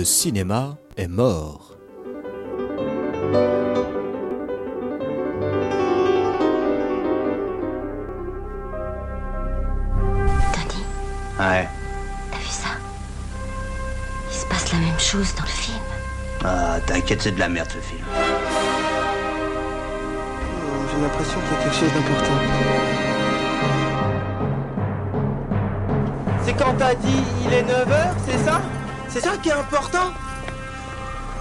Le cinéma est mort. Tony, Ouais. t'as vu ça? Il se passe la même chose dans le film. Ah, t'inquiète, c'est de la merde ce film. J'ai l'impression qu'il y a quelque chose d'important. C'est quand t'as dit il est 9h, c'est ça? C'est ça qui est important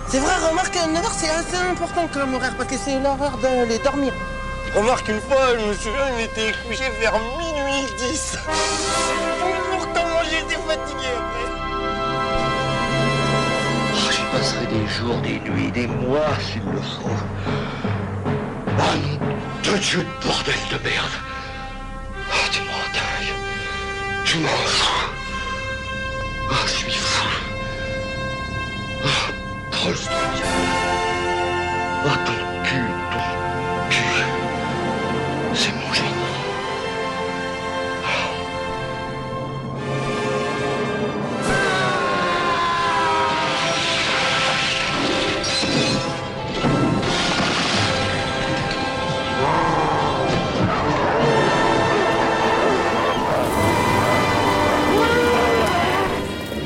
C'est vrai, remarque, 9h c'est assez important comme horaire parce que c'est l'heure d'aller dormir. Remarque, une fois, je me souviens, il était couché vers minuit 10. Pourtant, moi j'étais fatigué après. Oh, J'y passerai des jours, des nuits, des mois s'il le faut. Ah non, de Dieu de bordel de merde. Ah, tu m'en dingue. Tu m'en fous.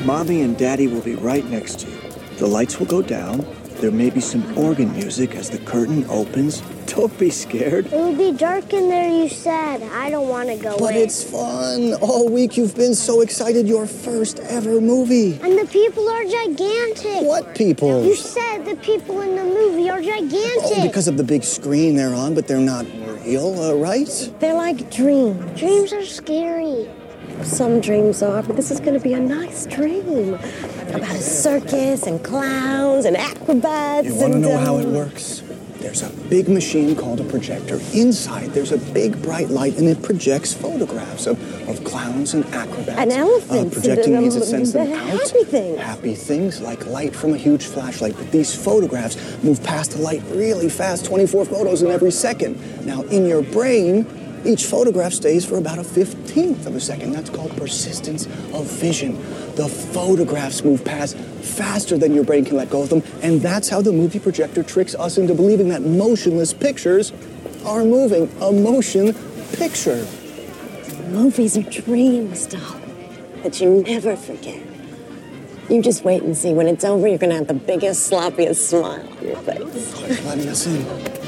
Mommy and Daddy will be right next to you. The lights will go down. There may be some organ music as the curtain opens. Don't be scared. It will be dark in there, you said. I don't want to go But in. it's fun. All week you've been so excited. Your first ever movie. And the people are gigantic. What people? You said the people in the movie are gigantic. Oh, because of the big screen they're on, but they're not real, uh, right? They're like dreams. Dreams are scary. Some dreams are, but this is going to be a nice dream about a circus and clowns and acrobats. You want to know how um, it works? There's a big machine called a projector. Inside, there's a big bright light, and it projects photographs of, of clowns and acrobats. And elephants Uh, projecting means it um, sends them out. happy things. Happy things like light from a huge flashlight. But these photographs move past the light really fast 24 photos in every second. Now, in your brain, each photograph stays for about a 15th of a second. That's called persistence of vision. The photographs move past faster than your brain can let go of them, and that's how the movie projector tricks us into believing that motionless pictures are moving. A motion picture. Movies are dreams, doll, that you never forget. You just wait and see. When it's over, you're going to have the biggest, sloppiest smile on your face. For letting us in.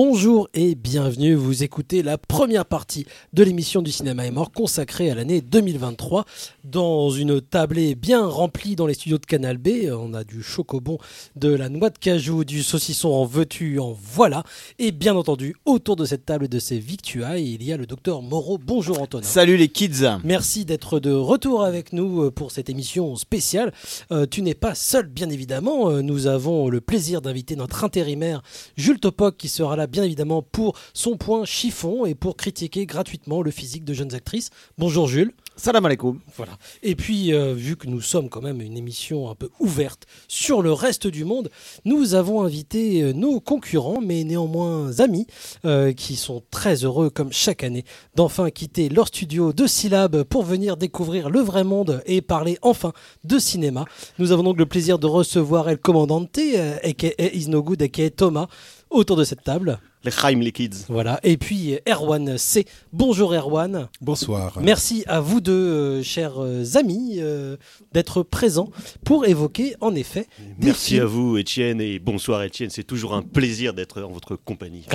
Bonjour et bienvenue, vous écoutez la première partie de l'émission du cinéma est mort consacrée à l'année 2023 dans une tablée bien remplie dans les studios de Canal B. On a du chocobon, de la noix de cajou, du saucisson en veux-tu, en voilà. Et bien entendu, autour de cette table et de ces victuailles, il y a le docteur Moreau. Bonjour Antonin. Salut les kids Merci d'être de retour avec nous euh, pour cette émission spéciale. Euh, tu n'es pas seul, bien évidemment. Euh, Nous avons le plaisir d'inviter notre intérimaire Jules Topoc qui sera là, bien évidemment, pour son point chiffon et pour critiquer gratuitement le physique de jeunes actrices. Bonjour Jules. Salam alaikum Voilà. Et puis, euh, vu que nous sommes quand même une émission un peu ouverte sur le reste du monde, nous avons invité euh, nos concurrents, mais néanmoins amis, euh, qui sont très heureux, comme chaque année, d'enfin quitter leur studio de syllabes pour venir découvrir le vrai monde et parler enfin de cinéma. Nous avons donc le plaisir de recevoir El Comandante, euh, aka Is No Good, aka Thomas, autour de cette table. Les Chaim les kids Voilà. Et puis Erwan C. Bonjour Erwan. Bonsoir. Merci à vous deux, euh, chers euh, amis, euh, d'être présents pour évoquer en effet. Merci films. à vous, Étienne, et bonsoir, Étienne. C'est toujours un plaisir d'être en votre compagnie.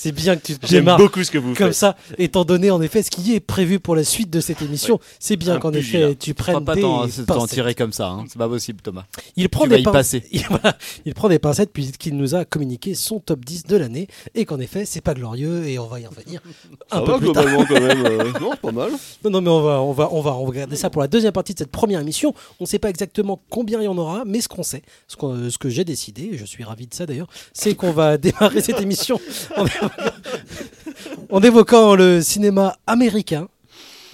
C'est bien que tu te J'aime démarres beaucoup ce que vous comme faites. ça, étant donné en effet ce qui est prévu pour la suite de cette émission. C'est bien Un qu'en effet tu Tu prennes pas des t'en t'en pincettes. tirer comme ça, hein. c'est pas possible Thomas. Il prend Tu des vas y pin- passer. Il, voilà. Il prend des pincettes puisqu'il nous a communiqué son top 10 de l'année et qu'en effet c'est pas glorieux et on va y revenir un Ça peu va, plus tard. globalement, quand même. euh, non, pas mal. Non, non, mais on va, on va, on va, on va regarder ça pour la deuxième partie de cette première émission. On ne sait pas exactement combien il y en aura, mais ce qu'on sait, ce, qu'on- ce que j'ai décidé, et je suis ravi de ça d'ailleurs, c'est qu'on va démarrer cette émission en, en évoquant le cinéma américain.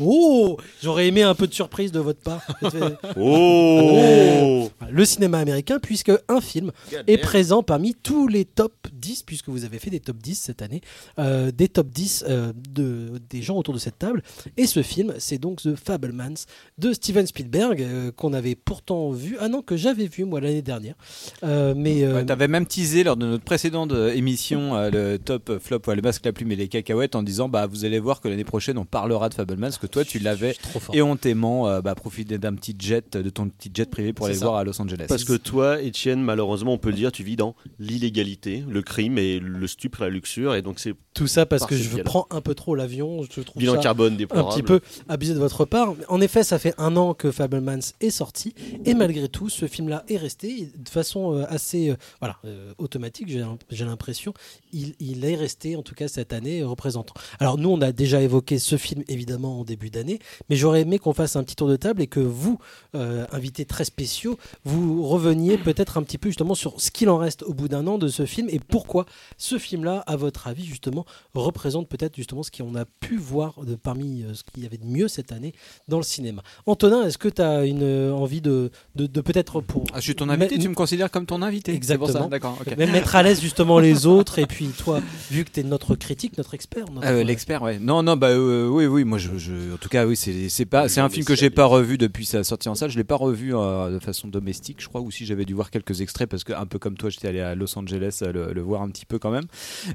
Oh, j'aurais aimé un peu de surprise de votre part. Oh Le cinéma américain, puisque un film God est damn. présent parmi tous les top 10, puisque vous avez fait des top 10 cette année, euh, des top 10 euh, de, des gens autour de cette table. Et ce film, c'est donc The Fablemans de Steven Spielberg, euh, qu'on avait pourtant vu, ah non, que j'avais vu moi l'année dernière. Euh, mais euh, Ouais, T'avais même teasé lors de notre précédente émission euh, le top flop, ouais, le masque, la plume et les cacahuètes en disant bah vous allez voir que l'année prochaine on parlera de Fableman parce que toi tu l'avais trop fort. éhontément euh, bah, profité d'un petit jet de ton petit jet privé pour aller ça. voir à Los Angeles. Parce que toi, Étienne, malheureusement, on peut le dire, tu vis dans l'illégalité, le crime et le stupre, la luxure, et donc c'est Tout ça parce par que je prends un peu trop l'avion. Je trouve Bilan ça carbone un petit peu abusé de votre part. En effet, ça fait un an que Fablemans est sorti et malgré tout, ce film-là est resté de façon euh, assez euh, voilà euh, automatique. J'ai j'ai l'impression il, il est resté en tout cas cette année représentant. Alors nous, on a déjà évoqué ce film évidemment en début d'année, mais j'aurais aimé qu'on fasse un petit tour de table et que vous, euh, invités très spéciaux, vous reveniez peut-être un petit peu justement sur ce qu'il en reste au bout d'un an de ce film et pourquoi ce film-là, à votre avis, justement, représente peut-être justement ce qu'on a pu voir de, parmi euh, ce qu'il y avait de mieux cette année dans le cinéma. Antonin, est-ce que tu as une euh, envie de, de, de peut-être pour... Ah, je suis ton invité, Mais- tu me considères comme ton invité. Exactement. D'accord. ok. Mais mettre à l'aise justement les autres et puis toi, vu que tu es notre critique, notre expert. Euh, L'expert, ouais. Non, non, bah euh, oui, oui. Moi, je, je- en tout cas, oui, c'est c'est pas, c'est un film que j'ai pas revu depuis sa sortie en salle. Je l'ai pas revu euh, de façon domestique, je crois, ou si j'avais dû voir quelques extraits parce que un peu comme toi, j'étais allé à Los Angeles euh, le, le voir un petit peu quand même.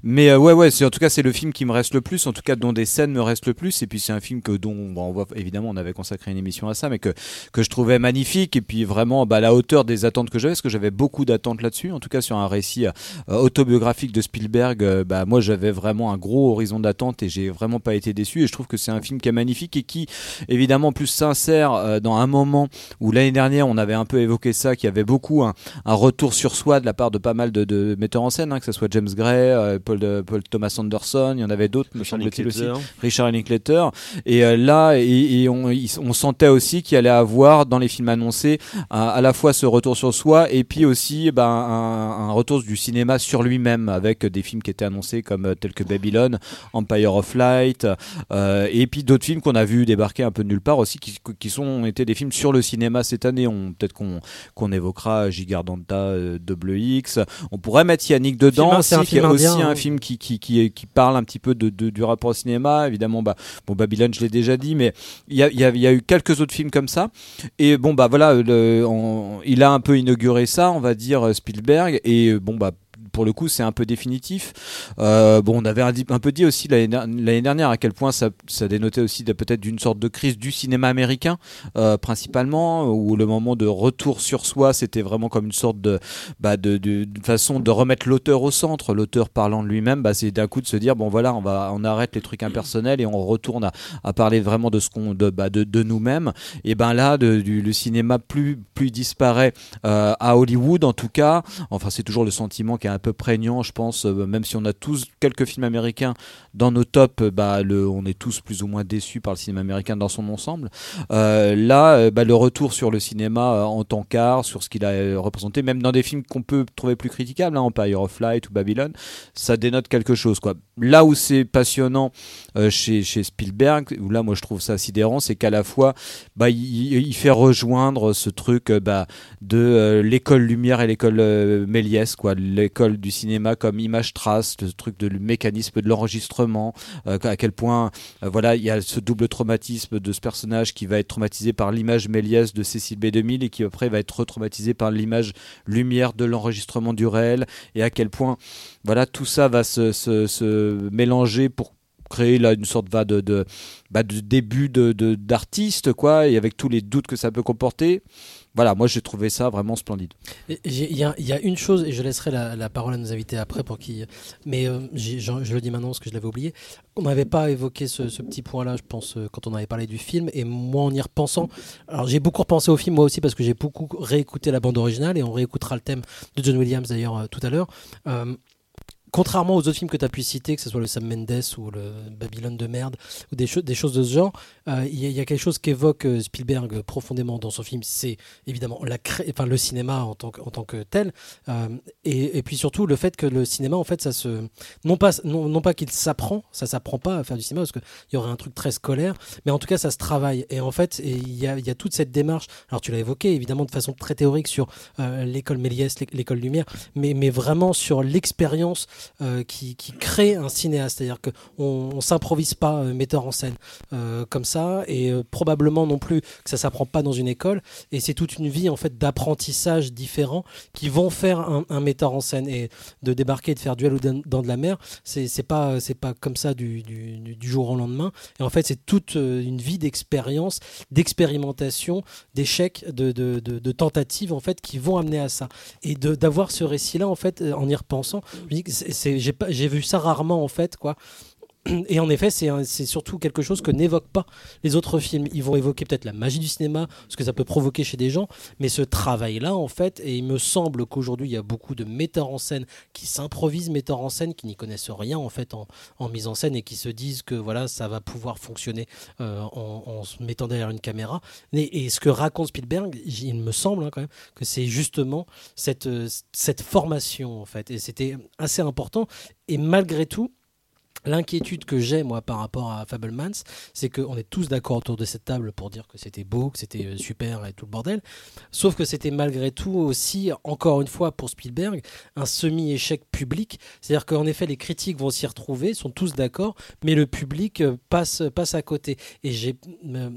Mais euh, ouais, ouais, c'est en tout cas c'est le film qui me reste le plus, en tout cas dont des scènes me restent le plus. Et puis c'est un film que dont bon, on voit évidemment on avait consacré une émission à ça, mais que que je trouvais magnifique et puis vraiment bah, à la hauteur des attentes que j'avais, parce que j'avais beaucoup d'attentes là-dessus. En tout cas sur un récit euh, autobiographique de Spielberg, bah moi j'avais vraiment un gros horizon d'attente et j'ai vraiment pas été déçu. Et je trouve que c'est un film qui est magnifique et qui évidemment plus sincère euh, dans un moment où l'année dernière on avait un peu évoqué ça, qu'il y avait beaucoup un, un retour sur soi de la part de pas mal de, de metteurs en scène, hein, que ce soit James Gray, euh, Paul, de- Paul Thomas Anderson, il y en avait d'autres, me Richard semble-t-il aussi. Richard Linklater. Et euh, là, et, et on, sentait aussi qu'il allait avoir dans les films annoncés à la fois ce retour sur soi et puis aussi ben, un, un retour du cinéma sur lui-même avec des films qui étaient annoncés comme euh, tels que Babylon, Empire of Light, euh, et puis d'autres films qu'on a vu débarquer un peu de nulle part aussi, qui, qui sont été des films sur le cinéma cette année. On peut-être qu'on qu'on évoquera Gigardanta, euh, Double X. On pourrait mettre Yannick dedans, c'est aussi, un hein. film qui, qui, qui, qui parle un petit peu de, de- du rapport au cinéma. Évidemment, bah, bon, Babylone, je l'ai déjà dit, mais il y a, y, a, il y a eu quelques autres films comme ça. Et bon, bah voilà, le, on- il a un peu inauguré ça, on va dire, Spielberg. Et bon, bah pour le coup, c'est un peu définitif. Euh, bon, on avait un, peu dit aussi l'année der- l'année dernière à quel point ça, ça dénotait aussi peut-être d'une sorte de crise du cinéma américain, euh, principalement, où le moment de retour sur soi, c'était vraiment comme une sorte de, bah, façon de remettre l'auteur au centre. L'auteur parlant de lui-même, bah, c'est d'un coup de se dire bon voilà, on va, on arrête les trucs impersonnels et on retourne à, parler vraiment de ce qu'on, de, bah, de, nous-mêmes. Et ben là, le cinéma plus, plus disparaît euh, à Hollywood en tout cas. Enfin, c'est toujours le sentiment qui est un peu prégnant, je pense. euh, même si on a tous quelques films américains dans nos tops, euh, bah, le, on est tous plus ou moins déçus par le cinéma américain dans son ensemble. Euh, là, bah, le retour sur le cinéma en tant qu'art, sur ce qu'il a représenté, même dans des films qu'on peut trouver plus critiquables, hein, Empire of Light ou Babylon, ça dénote quelque chose. Quoi. Là où c'est passionnant euh, chez, Spielberg, où là moi je trouve ça sidérant, c'est qu'à la fois bah, il, fait rejoindre ce truc euh, bah, de euh, l'école Lumière et l'école Méliès, quoi, l'école du cinéma comme image trace, le truc de le mécanisme de l'enregistrement, à quel point voilà il y a ce double traumatisme de ce personnage qui va être traumatisé par l'image Méliès de Cécile B2000 et qui après va être retraumatisé par l'image Lumière de l'enregistrement du réel et à quel point voilà tout ça va se mélanger pour créer là une sorte de, de, bah, de début d'artiste quoi et avec tous les doutes que ça peut comporter voilà moi j'ai trouvé ça vraiment splendide Il y, a- une chose, et je laisserai la, parole à nos invités après pour qui. Mais euh, je, le dis maintenant parce que je l'avais oublié. On n'avait pas évoqué ce, petit point-là, je pense, euh, quand on avait parlé du film. Et moi, en y repensant, alors j'ai beaucoup repensé au film moi aussi parce que j'ai beaucoup réécouté la bande originale et on réécoutera le thème de John Williams d'ailleurs euh, tout à l'heure. Contrairement aux autres films que tu as pu citer, que ce soit le Sam Mendes ou le Babylone de merde, ou des, cho- des choses de ce genre, euh, il y, a- quelque chose qu'évoque euh, Spielberg profondément dans son film, c'est évidemment le cinéma en tant que, tel, euh, et, puis surtout le fait que le cinéma, en fait, ça se... Non pas, non, pas qu'il s'apprend, ça s'apprend pas à faire du cinéma, parce qu'il y aurait un truc très scolaire, mais en tout cas, ça se travaille. Et en fait, il y a, toute cette démarche, alors tu l'as évoqué, évidemment, de façon très théorique sur l'école Méliès, l'é- l'école Lumière, mais, mais vraiment sur l'expérience euh, qui, crée un cinéaste. C'est-à-dire qu'on on s'improvise pas euh, metteur en scène euh, comme ça, et probablement non plus que ça s'apprend pas dans une école. Et c'est toute une vie en fait d'apprentissage différents qui vont faire un, metteur en scène. Et de débarquer, de faire duel ou dans, de la mer, c'est pas pas comme ça du, jour au lendemain. Et en fait, c'est toute une vie d'expérience, d'expérimentation, d'échecs, de, de, tentatives en fait qui vont amener à ça. Et d'avoir ce récit-là en fait, en y repensant, j'ai vu ça rarement en fait quoi. Et en effet, c'est surtout quelque chose que n'évoquent pas les autres films. Ils vont évoquer peut-être la magie du cinéma, ce que ça peut provoquer chez des gens, mais ce travail-là, en fait, et il me semble qu'aujourd'hui, il y a beaucoup de metteurs en scène qui s'improvisent metteurs en scène, qui n'y connaissent rien, en fait, en, mise en scène, et qui se disent que voilà, ça va pouvoir fonctionner euh, en, se mettant derrière une caméra. Et, ce que raconte Spielberg, il me semble hein, quand même que c'est justement euh, cette formation, en fait. Et c'était assez important. Et malgré tout, L'inquiétude que j'ai moi par rapport à Fablemans, c'est qu'on est tous d'accord autour de cette table pour dire que c'était beau, que c'était euh, super et tout le bordel. Sauf que c'était malgré tout aussi, encore une fois pour Spielberg, un semi-échec public. C'est-à-dire qu'en effet, les critiques vont s'y retrouver, sont tous d'accord, mais le public euh, passe, passe à côté. Et j'ai euh,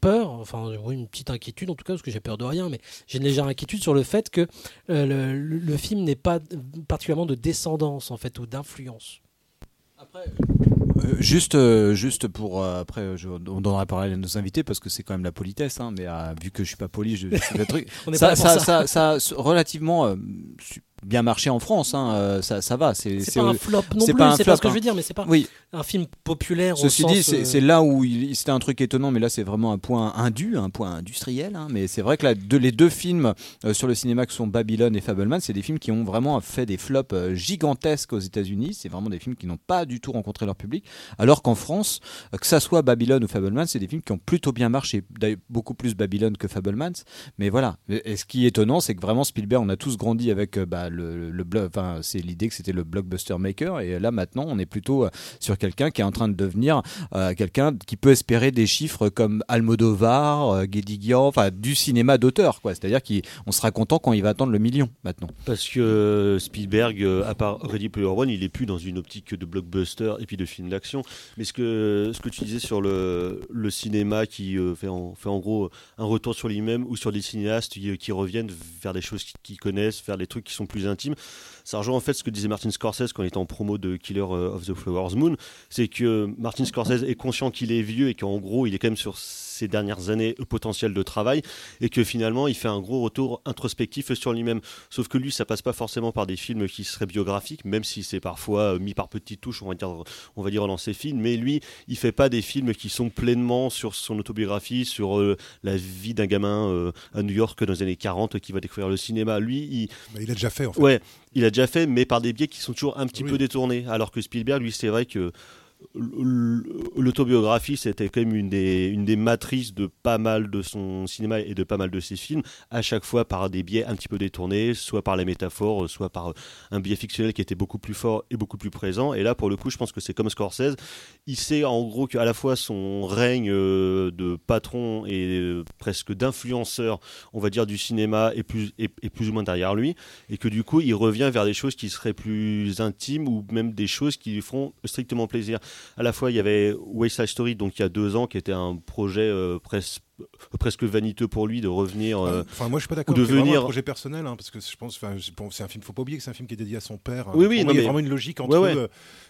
peur, enfin une petite inquiétude en tout cas, parce que j'ai peur de rien, mais j'ai une légère inquiétude sur le fait que le, le film n'est pas particulièrement de descendance en fait ou d'influence. Euh, juste, euh, juste pour euh, après, je, on donnera la parole à nos invités parce que c'est quand même la politesse. hein, mais euh, vu que je suis pas poli, je, je fais le truc. On ça, pas là pour ça, ça. ça, ça, relativement euh, bien marché en France. hein, euh, ça, ça va. C'est pas un flop non c'est plus, c'est pas ce que je hein. veux dire, mais c'est pas Oui. un film populaire. Ceci au dit, c'est euh, c'est là où c'était un truc étonnant, mais là c'est vraiment un point indu, un point industriel. hein, mais c'est vrai que là, les deux films euh, sur le cinéma que sont Babylone et Fableman, c'est des films qui ont vraiment fait des flops gigantesques aux États-Unis. C'est vraiment des films qui n'ont pas du tout rencontré leur public. Alors qu'en France, que ça soit Babylone ou Fableman, c'est des films qui ont plutôt bien marché. D'ailleurs, beaucoup plus Babylone que Fableman. Mais voilà. Et ce qui est étonnant, c'est que vraiment Spielberg, on a tous grandi avec bah, le, c'est l'idée que c'était le blockbuster maker. Et là maintenant, on est plutôt euh, sur quelqu'un qui est en train de devenir euh, quelqu'un qui peut espérer des chiffres comme Almodovar, euh, Guédiguian, enfin du cinéma d'auteur, quoi. C'est-à-dire qu'on sera content quand il va attendre le million maintenant. Parce que euh, Spielberg, à part Ready Player One, il est plus dans une optique de blockbuster et puis de film d'action. Mais ce que, ce que tu disais sur le, cinéma qui fait, en, fait en gros un retour sur lui-même ou sur des cinéastes qui, qui reviennent vers des choses qu'ils connaissent, faire des trucs qui sont plus intimes, ça rejoint en fait ce que disait Martin Scorsese quand il était en promo de Killer euh, of the Flowers Moon. C'est que Martin Scorsese est conscient qu'il est vieux et qu'en gros il est quand même sur ses dernières années potentielles de travail et que finalement il fait un gros retour introspectif sur lui-même. Sauf que lui, ça passe pas forcément par des films qui seraient biographiques, même si c'est parfois euh, mis par petites touches, on va dire, on va dire dans ses films. Mais lui, il fait pas des films qui sont pleinement sur son autobiographie, sur euh, la vie d'un gamin euh, à New York dans les années 40 qui va découvrir le cinéma. Lui, il, Bah, il a déjà fait en fait. Ouais, il a déjà fait, mais par des biais qui sont toujours un petit Oui. peu détournés. Alors que Spielberg, lui, c'est vrai que l'autobiographie, c'était quand même une des, matrices de pas mal de son cinéma et de pas mal de ses films, à chaque fois par des biais un petit peu détournés, soit par les métaphores, soit par un biais fictionnel qui était beaucoup plus fort et beaucoup plus présent. Et là, pour le coup, je pense que c'est comme Scorsese. Il sait en gros qu'à la fois son règne euh, de patron et euh, presque d'influenceur, on va dire, du cinéma est plus, est plus ou moins derrière lui, et que du coup, il revient vers des choses qui seraient plus intimes ou même des choses qui lui feront strictement plaisir. À la fois, il y avait West Side Story, donc il y a deux ans, qui était un projet euh, pres- presque vaniteux pour lui de revenir. euh, Enfin, moi, je suis pas d'accord. de venir. un projet personnel, hein, parce que je pense, c'est un film. Faut pas oublier que c'est un film qui est dédié à son père. hein. Oui, oui, non, moi, il y a mais- vraiment une logique entre Ouais, ouais. euh,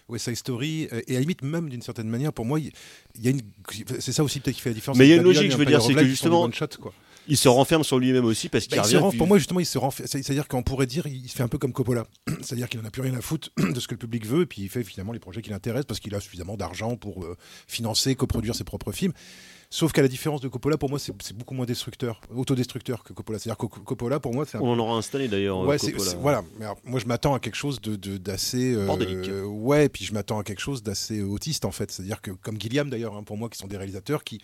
West Side Story euh, et à la limite même d'une certaine manière. Pour moi, il il y a une. C'est ça aussi peut-être qui fait la différence. Mais il y a une logique, je veux dire, c'est que justement, one-shot, quoi. Il se renferme sur lui-même aussi parce qu'il Bah, revient. renf- pour moi, justement, il se renferme. c'est- C'est-à-dire qu'on pourrait dire, il fait un peu comme Coppola. C'est-à-dire qu'il n'en a plus rien à foutre de ce que le public veut, et puis il fait finalement les projets qui l'intéressent parce qu'il a suffisamment d'argent pour euh, financer, coproduire ses propres films. Sauf qu'à la différence de Coppola, pour moi, c'est beaucoup moins destructeur, autodestructeur que Coppola. C'est-à-dire que Co- Coppola, pour moi, c'est un On en aura installé d'ailleurs. Ouais, voilà. Mais alors, moi, je m'attends à quelque chose de de- d'assez euh, Bordélique. ouais, puis je m'attends à quelque chose d'assez autiste en fait. C'est-à-dire que comme Gilliam d'ailleurs, hein, pour moi, qui sont des réalisateurs qui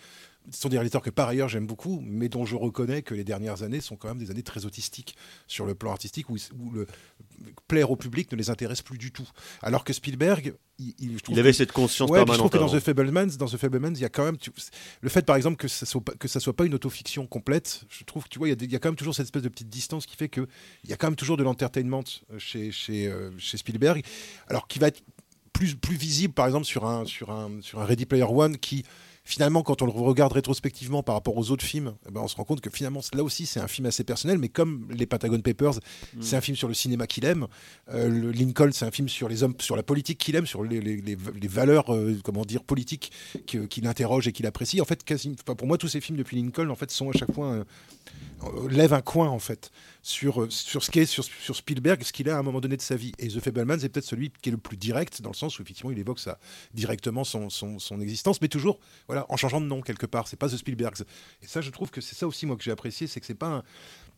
sont des réalisateurs que par ailleurs j'aime beaucoup, mais dont je reconnais que les dernières années sont quand même des années très autistiques sur le plan artistique, où, où le plaire au public ne les intéresse plus du tout. Alors que Spielberg, il, il- je trouve Il avait que- cette conscience Ouais, puis je trouve permanente que dans. The Fablemans, dans The Fablemans, il y a quand même tu- le fait, par exemple, que ça soit que ça soit pas une autofiction complète. Je trouve tu vois, il y, a il y a quand même toujours cette espèce de petite distance qui fait que il y a quand même toujours de l'entertainment euh, chez chez, euh, chez Spielberg, alors qui va être plus plus visible, par exemple, sur un sur un sur un Ready Player One qui Finalement, quand on le regarde rétrospectivement par rapport aux autres films, eh ben, on se rend compte que finalement, là aussi, c'est un film assez personnel, mais comme les Pentagon Papers, c'est un film sur le cinéma qu'il aime. Euh, le Lincoln, c'est un film sur les hommes, sur la politique qu'il aime, sur les, les- les- les valeurs, euh, comment dire, politiques que- qu'il interroge et qu'il apprécie. En fait, quasi, pour moi, tous ces films depuis Lincoln, en fait, sont à chaque fois euh, lèvent un coin en fait sur euh, sur ce qu'est sur, sur Spielberg, ce qu'il a à un moment donné de sa vie. Et The Fablemans c'est peut-être celui qui est le plus direct dans le sens où effectivement il évoque ça directement son, son, son existence, mais toujours voilà en changeant de nom quelque part. C'est pas The Spielbergs. Et ça, je trouve que c'est ça aussi moi que j'ai apprécié, c'est que c'est pas un,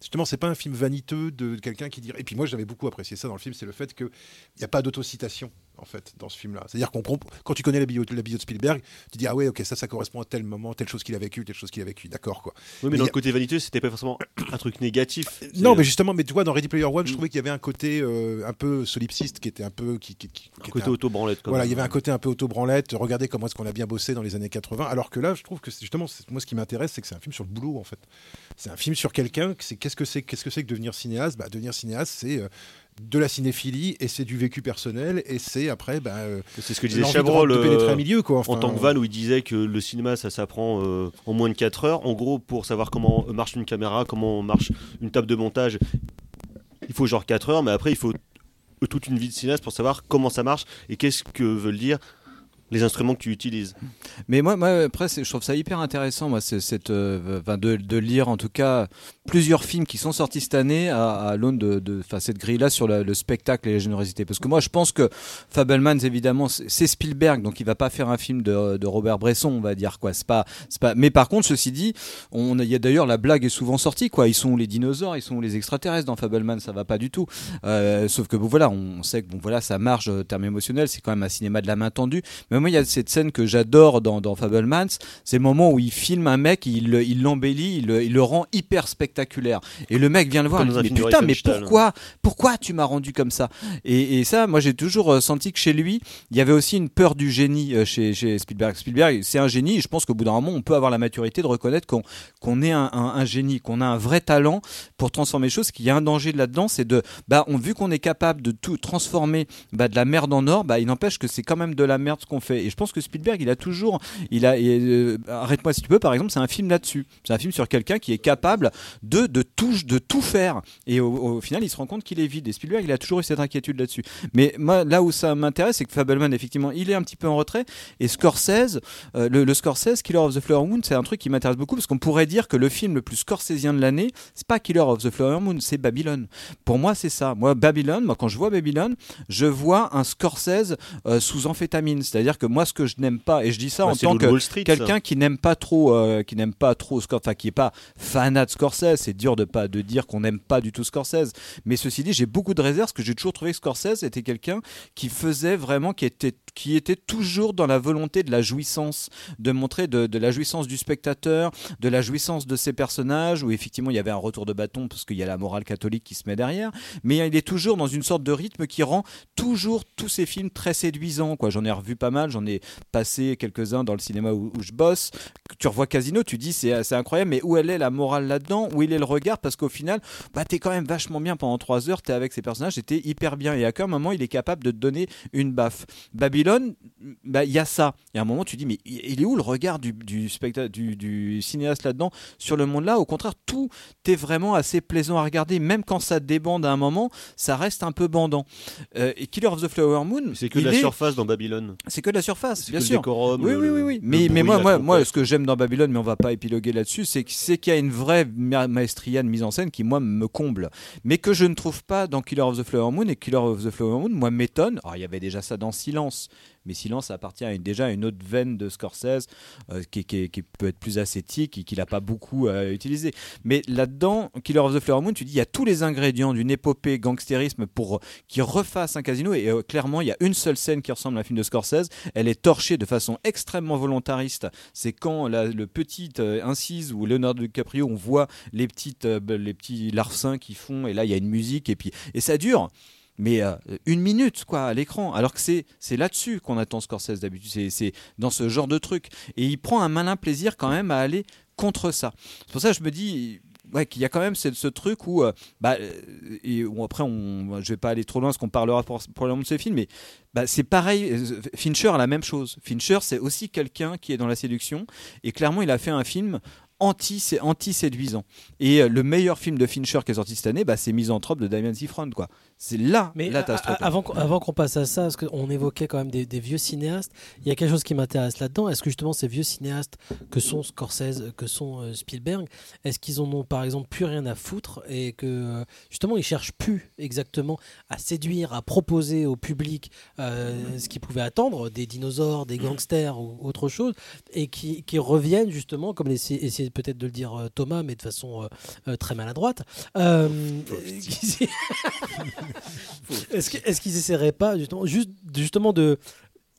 justement c'est pas un film vaniteux de quelqu'un qui dirait. Et puis moi j'avais beaucoup apprécié ça dans le film, c'est le fait qu'il n'y a pas d'autocitation en fait dans ce film-là. C'est-à-dire qu'on quand tu connais la bio, la bio de Spielberg, tu dis ah ouais ok ça ça correspond à tel moment, telle chose qu'il a vécu, telle chose qu'il a vécu, d'accord quoi. Oui, mais Mais dans le côté vaniteux, c'était pas forcément un truc négatif. C'est- non, mais justement, mais tu vois, dans Ready Player Mm. One, je trouvais qu'il y avait un côté euh, un peu solipsiste qui était un peu. Qui, qui, Un côté un- auto-branlette, Voilà, il y avait un côté un peu auto-branlette. Regardez comment est-ce qu'on a bien bossé dans les années 80. Alors que là, je trouve que c'est justement, moi, ce qui m'intéresse, c'est que c'est un film sur le boulot, en fait. C'est un film sur quelqu'un. que c'est- Qu'est-ce que c'est Qu'est-ce que c'est que devenir cinéaste? Bah, Devenir cinéaste, c'est. euh, de la cinéphilie et c'est du vécu personnel et c'est après bah, euh, C'est ce que disait de- Chabrol de, pénétrer euh, un milieu quoi en tant que van où il disait que le cinéma ça s'apprend euh, en moins de 4 heures. En gros, pour savoir comment marche une caméra, comment marche une table de montage, il faut genre 4 heures, mais après il faut toute une vie de cinéaste pour savoir comment ça marche et qu'est-ce que veulent dire les instruments que tu utilises. Mais moi, après, je trouve ça hyper intéressant, moi, cette, euh, de, de lire en tout cas plusieurs films qui sont sortis cette année à, l'aune de, cette grille-là sur le spectacle et la générosité. Parce que moi, je pense que Fabelmans, évidemment, c'est Spielberg, donc il va pas faire un film de, Robert Bresson, on va dire quoi. C'est pas, pas. Mais par contre, ceci dit, on, il y a d'ailleurs la blague est souvent sortie, quoi. Ils sont les dinosaures, ils sont les extraterrestres dans Fabelman, ça va pas du tout. Euh, sauf que bon, voilà, on sait que bon, voilà, ça marche, euh, terme émotionnel, c'est quand même un cinéma de la main tendue. Mais moi, il y a cette scène que j'adore dans, dans Fablemans, c'est le moment où il filme un mec, il le- il l'embellit, il, le- il le rend hyper spectaculaire. Et le mec vient le voir, il dit, mais putain, mais pourquoi, pourquoi tu m'as rendu comme ça? Et, et ça, moi, j'ai toujours euh, senti que chez lui, il y avait aussi une peur du génie euh, chez, chez Spielberg. Spielberg, c'est un génie. Et je pense qu'au bout d'un moment, on peut avoir la maturité de reconnaître qu'on est un, un- un génie, qu'on a un vrai talent pour transformer les choses. Qu'il y a un danger là-dedans, c'est de, bah, on, vu qu'on est capable de tout transformer bah, de la merde en or, bah, il n'empêche que c'est quand même de la merde ce qu'on fait. Et je pense que Spielberg, il a toujours, il euh, arrête-moi si tu peux, par exemple, c'est un film là-dessus. C'est un film sur quelqu'un qui est capable de, de tout, de tout faire. Et au, final, il se rend compte qu'il est vide. Et Spielberg, il a toujours eu cette inquiétude là-dessus. Mais moi, là où ça m'intéresse, c'est que Fableman, effectivement, il est un petit peu en retrait. Et Scorsese, euh, le, le Scorsese, Killer of the Flower Moon, c'est un truc qui m'intéresse beaucoup parce qu'on pourrait dire que le film le plus scorsésien de l'année, c'est pas Killer of the Flower Moon, c'est Babylone. Pour moi, c'est ça. Moi, Babylone, moi, quand je vois Babylone, je vois un Scorsese euh, sous amphétamine. C'est-à-dire que moi, ce que je n'aime pas, et je dis ça Bah, en tant que quelqu'un qui n'aime pas trop, euh, qui n'aime pas trop, Scor- enfin qui est pas fanat de Scorsese. C'est dur de pas de dire qu'on n'aime pas du tout Scorsese. Mais ceci dit, j'ai beaucoup de réserves parce que j'ai toujours trouvé que Scorsese était quelqu'un qui faisait vraiment, qui était, qui était toujours dans la volonté de la jouissance, de montrer de, de la jouissance du spectateur, de la jouissance de ses personnages, où effectivement il y avait un retour de bâton parce qu'il y a la morale catholique qui se met derrière. Mais il est toujours dans une sorte de rythme qui rend toujours tous ces films très séduisants. Quoi, j'en ai revu pas mal, j'en ai passé quelques-uns dans le cinéma où, je bosse. Tu revois Casino, tu dis c'est incroyable, mais où est la morale là-dedans? Où il est le regard? Parce qu'au final, bah t'es quand même vachement bien pendant trois heures, t'es avec ces personnages, et t'es hyper bien. Et à quel moment il est capable de te donner une baffe Babylone, bah il y a ça. Il y a un moment, tu dis mais il est où le regard du, du, du, du cinéaste là-dedans sur le monde là Au contraire, tout est vraiment assez plaisant à regarder, même quand ça débande à un moment, ça reste un peu bandant. Euh, et Killer of the Flower Moon, C'est que de la est- surface dans Babylone. c'est que de la surface, bien que le sûr. décorum, oui, oui, oui, oui. le Mais, mais moi, moi, moi, ce que j'aime dans Babylone, mais on va pas épiloguer là-dessus, c'est qu'il y a une vraie ma- maestria de mise en scène qui, moi, me comble. Mais que je ne trouve pas dans Killer of the Flower Moon. Et Killer of the Flower Moon, moi, m'étonne. Alors, il y avait déjà ça dans Silence. Mais Silence appartient déjà à une autre veine de Scorsese euh, qui, peut être plus ascétique et qu'il n'a pas beaucoup à utiliser. Mais là-dedans, Killer of the Flower Moon, tu dis il y a tous les ingrédients d'une épopée gangstérisme pour qui refasse un casino et euh, clairement il y a une seule scène qui ressemble à un film de Scorsese. Elle est torchée de façon extrêmement volontariste. C'est quand le petit euh, incise où Leonardo DiCaprio on voit les euh, les petits larcins qui font et là il y a une musique et puis et ça dure mais euh, une minute quoi à l'écran. Alors que c'est là-dessus qu'on attend Scorsese d'habitude. C'est dans ce genre de truc. Et il prend un malin plaisir quand même à aller contre ça. C'est pour ça que je me dis ouais qu'il y a quand même ce, truc où euh, bah euh, et où après on je vais pas aller trop loin parce qu'on parlera probablement de ce film mais bah, c'est pareil Fincher a la même chose. Fincher c'est aussi quelqu'un qui est dans la séduction et clairement il a fait un film anti anti séduisant et le meilleur film de Fincher qui est sorti cette année bah, c'est Misanthrope de Damien Sifron quoi c'est là Mais là a- avant, qu'on- avant qu'on passe à ça, parce qu'on évoquait quand même des, des vieux cinéastes, il y a quelque chose qui m'intéresse là-dedans. Est-ce que justement ces vieux cinéastes que sont Scorsese, que sont euh, Spielberg, est-ce qu'ils en ont par exemple plus rien à foutre et que euh, justement ils cherchent plus exactement à séduire, à proposer au public euh, ce qu'ils pouvaient attendre, des dinosaures, des gangsters ou autre chose, et qui, qui reviennent justement, comme essayait peut-être de le dire Thomas, mais de façon euh, très maladroite. euh, est-ce qu'ils essaieraient pas justement, juste, justement de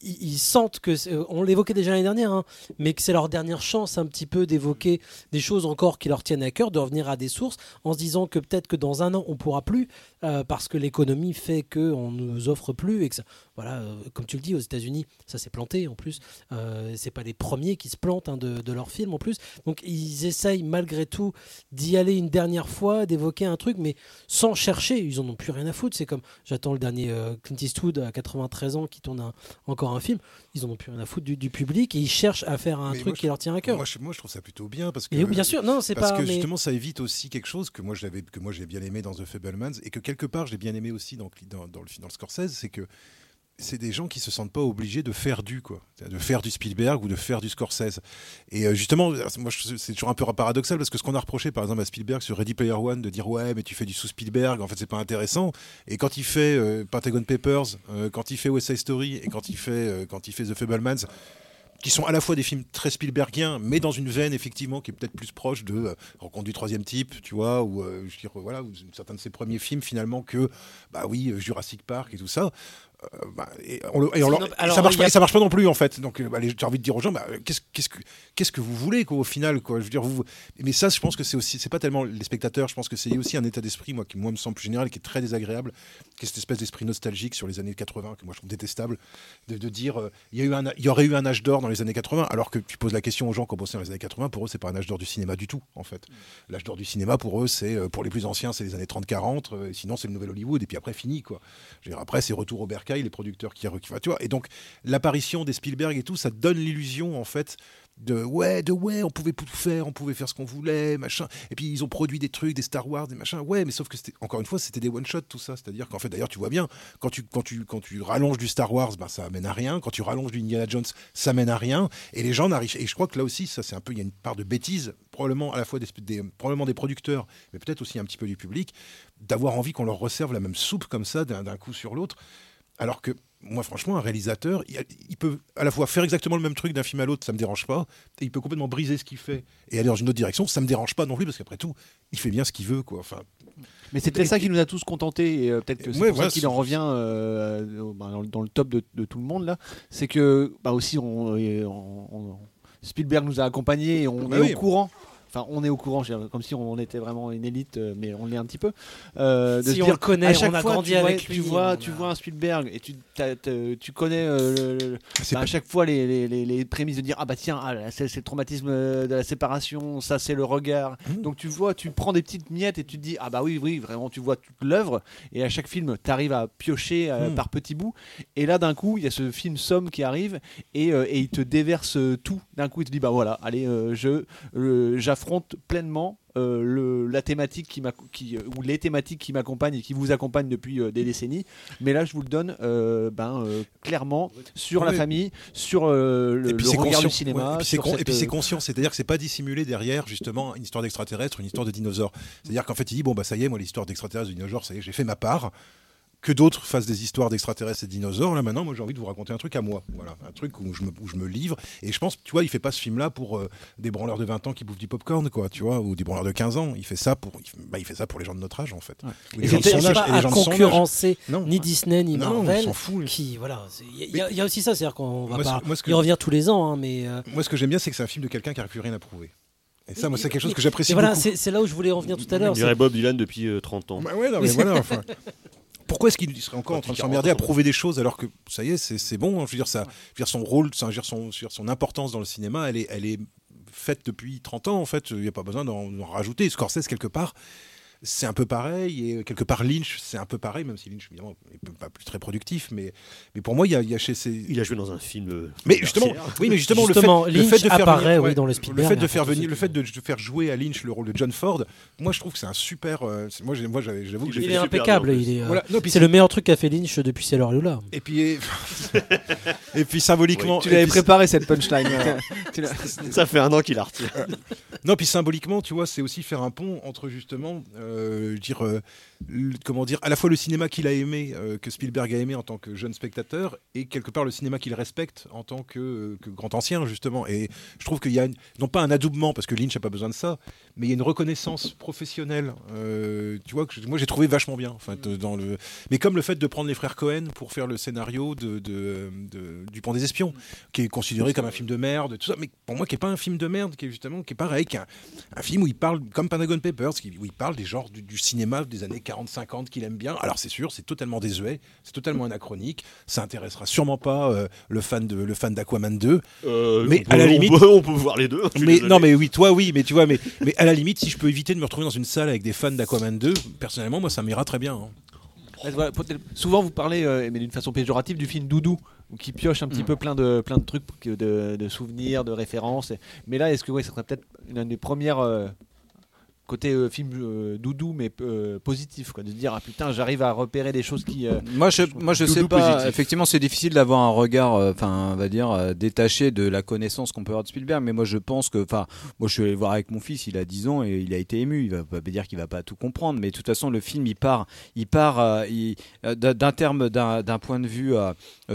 ils sentent que c'est- on l'évoquait déjà l'année dernière, hein, mais que c'est leur dernière chance un petit peu d'évoquer des choses encore qui leur tiennent à cœur, de revenir à des sources, en se disant que peut-être que dans un an on pourra plus euh, parce que l'économie fait que on nous offre plus et que ça- voilà, euh, comme tu le dis aux États-Unis, ça s'est planté en plus. Euh, c'est pas les premiers qui se plantent hein, de, de leurs films en plus, donc ils essayent malgré tout d'y aller une dernière fois, d'évoquer un truc, mais sans chercher. Ils en ont plus rien à foutre. C'est comme j'attends le dernier euh, Clint Eastwood à 93 ans qui tourne encore un film. Ils en ont plus rien à foutre du, du public et ils cherchent à faire un Mais truc qui leur tient à cœur. Moi je, moi, je trouve ça plutôt bien parce que. Et bien sûr, non, c'est parce pas- que mais- justement, ça évite aussi quelque chose que moi j'avais, que moi j'ai bien aimé dans The Fablemans et que quelque part j'ai bien aimé aussi dans, dans, dans le dans le Scorsese, c'est que c'est des gens qui se sentent pas obligés de faire du quoi, de faire du Spielberg ou de faire du Scorsese. Et euh, justement, moi c'est toujours un peu paradoxal parce que ce qu'on a reproché par exemple à Spielberg sur Ready Player One de dire ouais mais tu fais du sous Spielberg, en fait c'est pas intéressant. Et quand il fait euh, Pentagon Papers, euh, quand il fait West Side Story et quand il fait quand il fait The Fablemans qui sont à la fois des films très Spielbergiens, mais dans une veine effectivement qui est peut-être plus proche de euh, Rencontre du troisième type, tu vois, ou je veux dire, voilà, certains de ses premiers films finalement que, bah oui, Jurassic Park et tout ça. Euh, bah, et on le- et on leur- Non, et alors, ça marche pas, a- et ça marche pas non plus en fait. Donc euh, bah, j'ai envie de dire aux gens, bah, qu'est-ce que qu'est-ce que vous voulez quoi au final quoi? Je veux dire vous, mais ça, je pense que c'est aussi, c'est pas tellement les spectateurs. Je pense que c'est aussi un état d'esprit moi qui moi me semble plus général, qui est très désagréable, qui est cette espèce d'esprit nostalgique sur les années 80 que moi je trouve détestable, de, de dire euh, il y a eu un, il y aurait eu un âge d'or dans les années 80, alors que tu poses la question aux gens qui ont bossé dans les années 80, pour eux c'est pas un âge d'or du cinéma du tout en fait. L'âge d'or du cinéma pour eux c'est euh, pour les plus anciens c'est les années 30-40, euh, et sinon c'est le nouvel Hollywood et puis après fini quoi. Je veux dire, après c'est retour au les producteurs qui, enfin, tu. Et donc l'apparition des Spielberg et tout, ça donne l'illusion en fait de ouais, de ouais, on pouvait tout faire, on pouvait faire ce qu'on voulait, machin. Et puis ils ont produit des trucs, des Star Wars, des machins. Ouais, mais sauf que encore une fois, c'était des one shot tout ça. C'est-à-dire qu'en fait, d'ailleurs, tu vois bien quand tu quand tu quand tu rallonges du Star Wars, ben ça amène à rien. Quand tu rallonges du Indiana Jones, ça mène à rien. Et les gens n'arrivent. Et je crois que là aussi, ça c'est un peu, il y a une part de bêtise, probablement à la fois des, probablement des producteurs, mais peut-être aussi un petit peu du public, d'avoir envie qu'on leur resserve la même soupe comme ça d'un coup sur l'autre. Alors que moi, franchement, un réalisateur, il, peut à la fois faire exactement le même truc d'un film à l'autre, ça me dérange pas, et il peut complètement briser ce qu'il fait et aller dans une autre direction, ça me dérange pas non plus, parce qu'après tout, il fait bien ce qu'il veut, quoi. Enfin, Mais c'est peut-être ça qui nous a tous contentés et euh, peut-être que c'est Ouais, pour voilà, ça qu'il en revient euh, bah, dans, le- top de, de tout le monde là. C'est que bah aussi on, on- Spielberg nous a accompagnés et on Bah est oui. au courant. Enfin, on est au courant, dire, comme si on était vraiment une élite, euh, mais on l'est un petit peu. Euh, de Si se on dire, le connaît, à chaque on a fois, grandi tu vois- avec tu lui, vois, tu a- vois un Spielberg et tu, tu connais euh, le- le- c'est bah, à chaque fois les, les- les- les prémices de dire ah bah tiens ah, c'est le traumatisme de la séparation, ça c'est le regard. Mmh. Donc tu vois, tu prends des petites miettes et tu te dis ah bah oui oui vraiment tu vois toute l'œuvre et à chaque film tu arrives à piocher euh, Mm. par petits bouts et là d'un coup il y a ce film somme qui arrive et, euh, et il te déverse tout d'un coup il te dit bah voilà allez euh, je euh, j'affronte pleinement euh, le, la thématique qui, qui euh, ou les thématiques qui m'accompagnent et qui vous accompagnent depuis euh, des décennies. Mais là je vous le donne euh, ben clairement sur la famille sur le, regard conscient, du cinéma ouais, et puis c'est cette, conscient, c'est-à-dire que c'est pas dissimulé derrière justement une histoire d'extraterrestre, une histoire de dinosaure. C'est-à-dire qu'en fait il dit bon bah ça y est, moi l'histoire d'extraterrestre, de dinosaure, ça y est, j'ai fait ma part. Que d'autres fassent des histoires d'extraterrestres et de dinosaures. Là maintenant, moi j'ai envie de vous raconter un truc à moi. Voilà, un truc où je me, où je me livre. Et je pense, tu vois, il fait pas ce film-là pour euh, des branleurs de 20 ans qui bouffent du popcorn, quoi, tu vois, ou des branleurs de 15 ans. Il fait ça pour, il, bah, il fait ça pour les gens de notre âge, en fait. Ou les Et gens de c'est son âge, pas à gens de son âge. concurrencer Non. ni Disney ni Non, on Marvel. fout. Qui voilà, il y, a- il y a aussi ça, c'est-à-dire qu'on va Moi, pas moi, ce que- y revenir tous les ans, hein, mais euh, Moi, ce que j'aime bien, c'est que c'est un film de quelqu'un qui n'a plus rien à prouver. Et ça, moi, c'est quelque chose que j'apprécie et voilà, c'est là où je voulais en venir tout à On l'heure. dirait c'est- Bob Dylan depuis euh, 30 ans. Bah ouais, non, mais voilà, enfin. Pourquoi est-ce qu'il serait encore en train de s'emmerder à prouver des choses alors que ça y est, c'est bon. hein, je veux dire, ça, je veux dire, son rôle, ça, je veux dire, son, je veux dire, son importance dans le cinéma, elle est, elle est faite depuis 30 ans en fait. Il n'y a pas besoin d'en d'en rajouter. Scorsese quelque part. C'est un peu pareil, et quelque part Lynch, c'est un peu pareil, même si Lynch, évidemment, n'est pas plus très productif, mais, mais pour moi, il y a, il y a chez ces... Il a joué dans un film. euh, Mais justement, oui, mais justement, Justement, le fait, le fait Lynch de faire apparaît, venir, oui, dans le Spielberg, fait de faire venir, le fait de, faire jouer à Lynch le rôle de John Ford, moi je trouve que c'est un super. euh, moi, j'avoue que Il j'ai est impeccable. Il est, euh, Voilà. C'est le meilleur truc qu'a fait Lynch depuis Sailor Lula. Et puis, et puis symboliquement. Tu et l'avais préparé cette punchline. Tu Ça fait un an qu'il a retiré. Non, puis symboliquement, tu vois, c'est aussi faire un pont entre justement, euh, dire, euh, comment dire, à la fois le cinéma qu'il a aimé, euh, que Spielberg a aimé en tant que jeune spectateur, et quelque part le cinéma qu'il respecte en tant que, que grand ancien, justement. Et je trouve qu'il y a, une- non pas un adoubement, parce que Lynch n'a pas besoin de ça, mais il y a une reconnaissance professionnelle, tu vois, que moi j'ai trouvé vachement bien. En fait, euh, dans le... Mais comme le fait de prendre les frères Cohen pour faire le scénario de, de- de- du Pont des Espions, qui est considéré comme un film de merde, tout ça, mais pour moi qui est pas un film de merde, qui est justement qui est pareil, qui est un, un film où il parle comme Pentagon Papers, où il parle des du, du cinéma des années 40-50 qu'il aime bien. Alors c'est sûr, c'est totalement désuet, c'est totalement anachronique, ça intéressera sûrement pas euh, le fan de le fan d'Aquaman 2, Euh, mais peut- à la on limite, peut- on peut voir les deux, Mais désolé. non, mais oui, toi oui, mais tu vois, mais mais à la limite, si je peux éviter de me retrouver dans une salle avec des fans d'Aquaman 2, personnellement, moi ça m'ira très bien. hein. Voilà, Souvent, vous parlez, euh, mais d'une façon péjorative, du film Doudou, qui pioche un petit Mm. peu plein de, plein de trucs, de, de souvenirs, de références. Mais là, est-ce que ouais, ça serait peut-être une des premières euh, côté euh, film euh, Doudou, mais euh, positif, quoi, de se dire ah putain, j'arrive à repérer des choses qui. euh, Moi, je, moi, je sais pas. positif. Effectivement, c'est difficile d'avoir un regard, euh, enfin, on va dire, euh, détaché de la connaissance qu'on peut avoir de Spielberg. Mais moi, je pense que, enfin, moi, je suis allé voir avec mon fils. Il a 10 ans et il a été ému. Il va pas dire qu'il va pas tout comprendre, mais de toute façon, le film, il part, il part, d'un terme, d'un d'un point de vue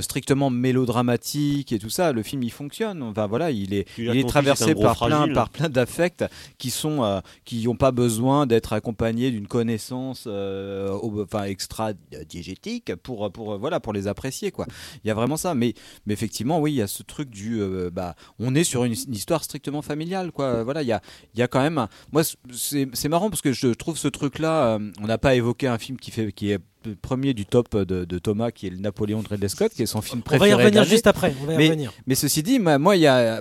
strictement mélodramatique et tout ça. Le film, il fonctionne. Enfin, voilà, il est, il est ton fils est traversé par plein, par plein d'affects qui sont, euh, qui n'ont pas besoin d'être accompagnés d'une connaissance, euh, enfin, extra diégétique pour, pour, voilà, pour les apprécier, quoi. Il y a vraiment ça. Mais, mais effectivement, oui, il y a ce truc du, euh, bah, on est sur une, histoire strictement familiale, quoi. Voilà, il y a, il y a quand même, un- moi, c'est marrant parce que je trouve ce truc-là, euh, on n'a pas évoqué un film qui fait, qui est premier du top de, de Thomas, qui est le Napoléon de Ridley Scott, qui est son film On va y préféré. revenir juste après, on va y mais, revenir. mais ceci dit, moi, moi, y a,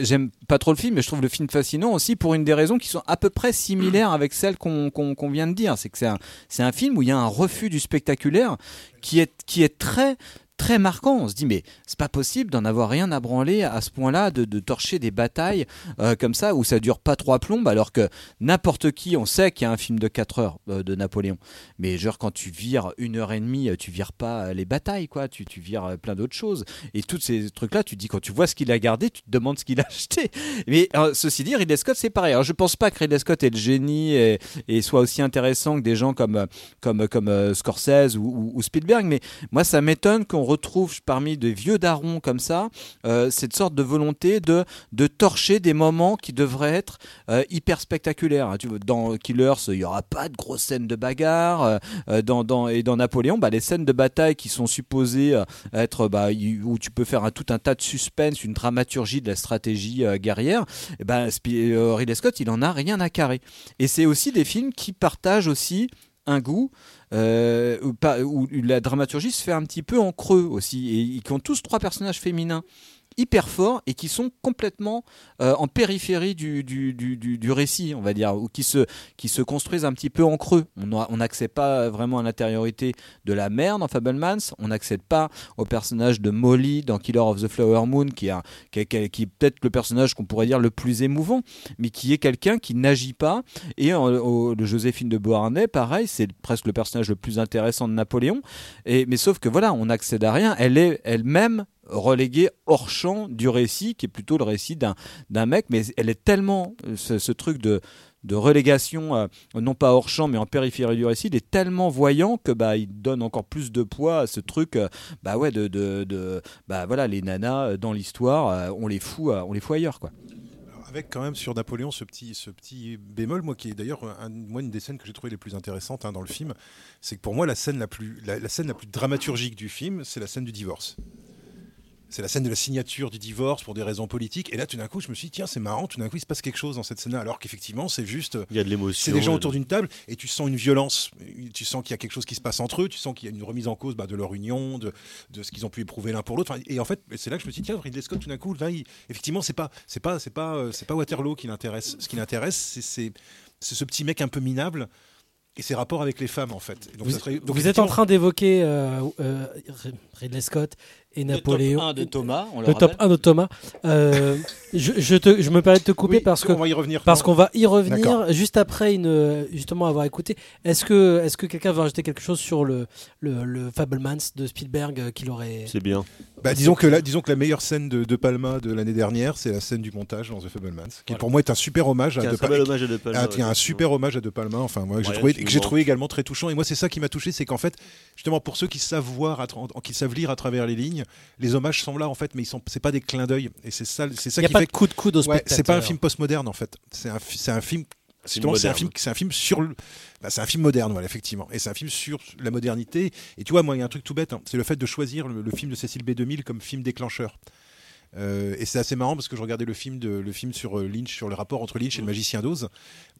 j'aime pas trop le film, mais je trouve le film fascinant aussi pour une des raisons qui sont à peu près similaires avec celles qu'on vient de dire. C'est que c'est un, film où il y a un refus du spectaculaire qui est, qui est très très marquant. On se dit mais c'est pas possible d'en avoir rien à branler à ce point-là, de, de torcher des batailles euh, comme ça où ça dure pas trois plombes, alors que n'importe qui, on sait qu'il y a un film de 4 heures euh, de Napoléon. Mais genre quand tu vires une heure et demie, euh, tu vires pas les batailles, quoi. Tu, tu vires plein d'autres choses. Et tous ces trucs-là, tu te dis quand tu vois ce qu'il a gardé, tu te demandes ce qu'il a acheté. Mais ceci dit, Ridley Scott, c'est pareil. Alors je pense pas que Ridley Scott est le génie et, soit aussi intéressant que des gens comme comme comme Scorsese ou, ou- ou Spielberg. Mais moi, ça m'étonne qu'on retrouve parmi des vieux darons comme ça euh, cette sorte de volonté de de torcher des moments qui devraient être euh, hyper spectaculaires. hein. Dans Killers, il y aura pas de grosses scènes de bagarre. euh, dans, dans et dans Napoléon, bah, les scènes de bataille qui sont supposées être bah, où tu peux faire un, tout un tas de suspense, une dramaturgie de la stratégie guerrière. Et ben Spi- euh, Ridley Scott, il en a rien à carrer. Et c'est aussi des films qui partagent aussi un goût euh, où, la dramaturgie se fait un petit peu en creux aussi et qui ont tous trois personnages féminins hyper forts et qui sont complètement euh, en périphérie du, du, du, récit, on va dire, ou qui se, qui se construisent un petit peu en creux. On n'accède pas vraiment à l'intériorité de la mère dans Fablemans, on n'accède pas au personnage de Molly dans Killer of the Flower Moon, qui est, qui qui est- peut-être le personnage qu'on pourrait dire le plus émouvant, mais qui est quelqu'un qui n'agit pas. Et en- au- Joséphine de Beauharnais, pareil, c'est presque le personnage le plus intéressant de Napoléon. Et, mais sauf que voilà, on n'accède à rien. Elle est elle-même reléguée hors champ du récit, qui est plutôt le récit d'un mec, mais elle est tellement euh, ce, truc de de relégation, euh, non pas hors champ, mais en périphérie du récit, il est tellement voyant que bah il donne encore plus de poids à ce truc, euh, bah ouais, de, de, bah voilà, les nanas dans l'histoire, on les fout, on les fout ailleurs quoi. Avec quand même sur Napoléon ce petit, ce petit bémol, moi qui est d'ailleurs un- une des scènes que j'ai trouvé les plus intéressantes hein, dans le film, c'est que pour moi la scène la plus, la scène la plus dramaturgique du film, c'est la scène du divorce. C'est la scène de la signature du divorce pour des raisons politiques. Et là, tout d'un coup, je me suis dit, tiens, c'est marrant, tout d'un coup, il se passe quelque chose dans cette scène-là. Alors qu'effectivement, c'est juste. Il y a de l'émotion. C'est des gens autour d'une table et tu sens une violence. Tu sens qu'il y a quelque chose qui se passe entre eux. Tu sens qu'il y a une remise en cause bah, de leur union, de, de ce qu'ils ont pu éprouver l'un pour l'autre. Enfin, et en fait, c'est là que je me suis dit, tiens, Ridley Scott, tout d'un coup, là, il- effectivement, c'est pas, c'est pas, c'est pas, euh, c'est pas Waterloo qui l'intéresse. Ce qui l'intéresse, c'est, ce petit mec un peu minable et ses rapports avec les femmes, en fait. Et donc, vous, ça serait- donc, vous êtes en train d'évoquer euh, euh, Ridley Scott et top Napoléon. 1 de Thomas, on le le top rappelle. 1 de Thomas. Euh, je, je te, je me permets de te couper Oui, parce que on va y revenir. parce qu'on va y revenir juste après une justement avoir écouté. Est-ce que est-ce que quelqu'un veut rajouter quelque chose sur le le, le Fablemans de Spielberg euh, qu'il aurait C'est bien. Bah, disons, que la, disons que la meilleure scène de, de Palma de l'année dernière, c'est la scène du montage dans The Fablemans, qui pour moi est un super hommage à est un De bel hommage à De Palma, Ah, ouais, est un super hommage à De Palma, enfin, moi, que j'ai trouvé, que j'ai trouvé également très touchant. Et moi, c'est ça qui m'a touché, c'est qu'en fait, justement, pour ceux qui savent voir, qui savent lire à travers les lignes, les hommages sont là, en fait, mais ils sont, c'est pas des clins d'œil. Et c'est ça, c'est ça y a qui pas fait de coup de coude au Ouais, c'est pas un film postmoderne, en fait. C'est un, c'est un film. C'est un moderne. film, c'est un film sur le, bah, c'est un film moderne, voilà, effectivement, et c'est un film sur la modernité. Et tu vois, moi, il y a un truc tout bête, hein, c'est le fait de choisir le, le film de Cécile B2000 comme film déclencheur. Euh, et c'est assez marrant parce que je regardais le film, de, le film sur euh, Lynch, sur le rapport entre Lynch et le magicien d'Oz.